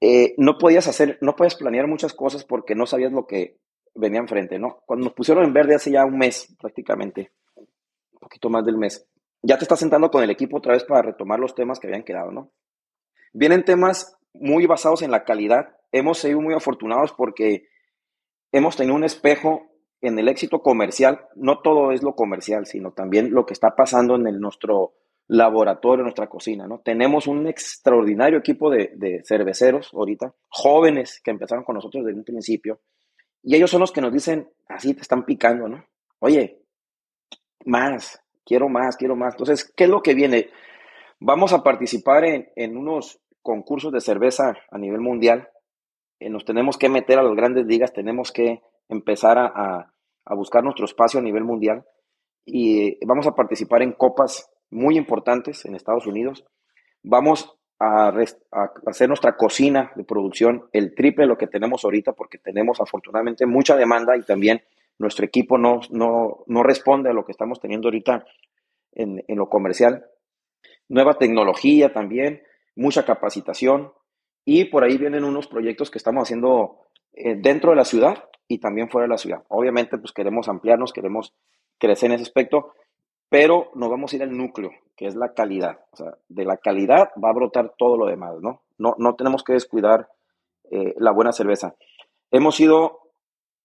Eh, no podías hacer, no puedes planear muchas cosas porque no sabías lo que venía enfrente, ¿no? Cuando nos pusieron en verde hace ya un mes prácticamente, un poquito más del mes, ya te estás sentando con el equipo otra vez para retomar los temas que habían quedado, ¿no? Vienen temas muy basados en la calidad. Hemos sido muy afortunados porque hemos tenido un espejo en el éxito comercial. No todo es lo comercial, sino también lo que está pasando en nuestro laboratorio, nuestra cocina, ¿no? Tenemos un extraordinario equipo de, de cerveceros ahorita, jóvenes que empezaron con nosotros desde un principio, y ellos son los que nos dicen, así te están picando, ¿no? Oye, más, quiero más, quiero más. Entonces, ¿qué es lo que viene? Vamos a participar en, unos concursos de cerveza a nivel mundial. Eh, nos tenemos que meter a las grandes ligas, tenemos que empezar a, buscar nuestro espacio a nivel mundial y eh, vamos a participar en copas muy importantes en Estados Unidos. Vamos a, hacer nuestra cocina de producción el triple de lo que tenemos ahorita porque tenemos afortunadamente mucha demanda y también nuestro equipo no, no, responde a lo que estamos teniendo ahorita en, lo comercial. Nueva tecnología también, mucha capacitación y por ahí vienen unos proyectos que estamos haciendo eh, dentro de la ciudad y también fuera de la ciudad. Obviamente, pues queremos ampliarnos, queremos crecer en ese aspecto, pero nos vamos a ir al núcleo, que es la calidad. De la calidad va a brotar todo lo demás, ¿no? No, no tenemos que descuidar eh, la buena cerveza. Hemos sido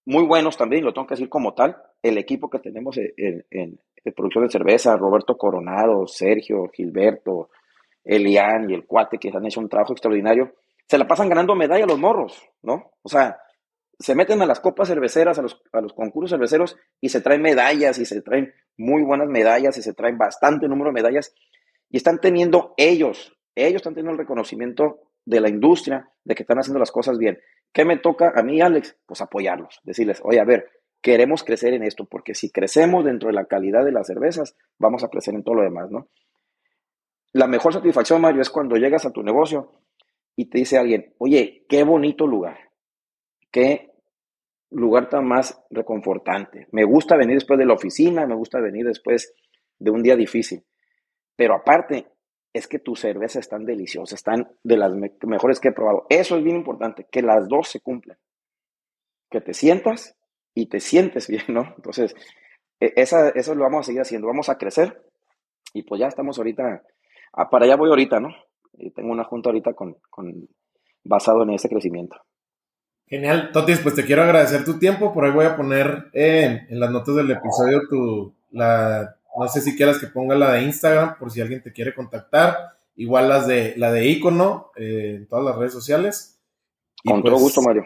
muy buenos también, lo tengo que decir como tal, el equipo que tenemos en, producción de cerveza, Roberto Coronado, Sergio, Gilberto, Elian y el cuate que han hecho un trabajo extraordinario, se la pasan ganando medalla los morros, ¿no? O sea, se meten a las copas cerveceras, a los, a los concursos cerveceros y se traen medallas y se traen muy buenas medallas y se traen bastante número de medallas y están teniendo ellos, ellos están teniendo el reconocimiento de la industria de que están haciendo las cosas bien. ¿Qué me toca a mí, Alex? Pues apoyarlos, decirles, oye, a ver, queremos crecer en esto, porque si crecemos dentro de la calidad de las cervezas, vamos a crecer en todo lo demás, ¿no? La mejor satisfacción, Mario, es cuando llegas a tu negocio y te dice alguien, oye, qué bonito lugar, qué lugar tan más reconfortante. Me gusta venir después de la oficina, me gusta venir después de un día difícil. Pero aparte, es que tus cervezas están deliciosas, están de las mejores que he probado. Eso es bien importante, que las dos se cumplan. Que te sientas y te sientes bien, ¿no? Entonces, e, esa, eso lo vamos a seguir haciendo, vamos a crecer y pues ya estamos ahorita, para allá voy ahorita, ¿no? Y tengo una junta ahorita con, con basado en ese crecimiento. Genial. Totis, pues te quiero agradecer tu tiempo. Por ahí voy a poner en las notas del episodio tu, la, no sé si quieras que ponga la de Instagram por si alguien te quiere contactar. Igual las de, la de Icono eh, en todas las redes sociales. Con todo pues, gusto, Mario.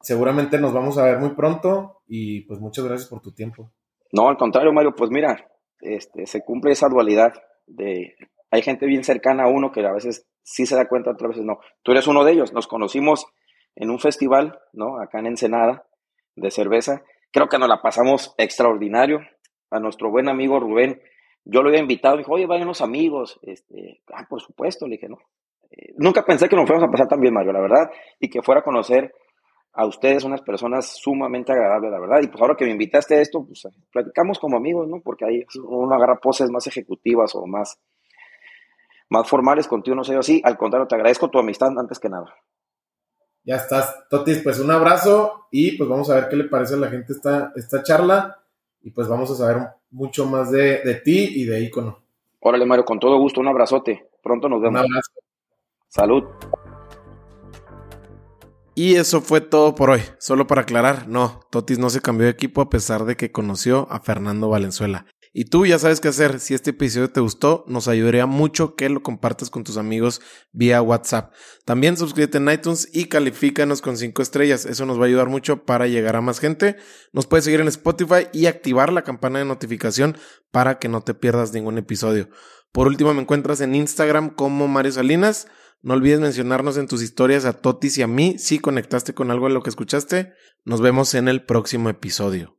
Seguramente nos vamos a ver muy pronto y pues muchas gracias por tu tiempo. No, al contrario, Mario, pues mira, este, se cumple esa dualidad de hay gente bien cercana a uno que a veces sí se da cuenta, otras veces no. Tú eres uno de ellos. Nos conocimos en un festival, ¿no? Acá en Ensenada, de cerveza. Creo que nos la pasamos extraordinario. A nuestro buen amigo Rubén, yo lo había invitado, me dijo, oye, vayan los amigos. Este, ah, por supuesto, le dije, no. Eh, nunca pensé que nos fuéramos a pasar tan bien, Mario, la verdad, y que fuera a conocer a ustedes unas personas sumamente agradables, la verdad. Y pues ahora que me invitaste a esto, pues platicamos como amigos, ¿no? Porque ahí uno agarra poses más ejecutivas o más más formales contigo, no sé yo así. Al contrario, te agradezco tu amistad antes que nada. Ya estás, Totis, pues un abrazo y pues vamos a ver qué le parece a la gente esta, esta charla y pues vamos a saber mucho más de, de ti y de Icono. Órale, Mario, con todo gusto, un abrazote. Pronto nos vemos. Un abrazo. Salud. Y eso fue todo por hoy. Solo para aclarar, no, Totis no se cambió de equipo a pesar de que conoció a Fernando Valenzuela. Y tú ya sabes qué hacer. Si este episodio te gustó, nos ayudaría mucho que lo compartas con tus amigos vía WhatsApp. También suscríbete en iTunes y califícanos con 5 estrellas. Eso nos va a ayudar mucho para llegar a más gente. Nos puedes seguir en Spotify y activar la campana de notificación para que no te pierdas ningún episodio. Por último, me encuentras en Instagram como Mario Salinas. No olvides mencionarnos en tus historias a Totis y a mí si conectaste con algo de lo que escuchaste. Nos vemos en el próximo episodio.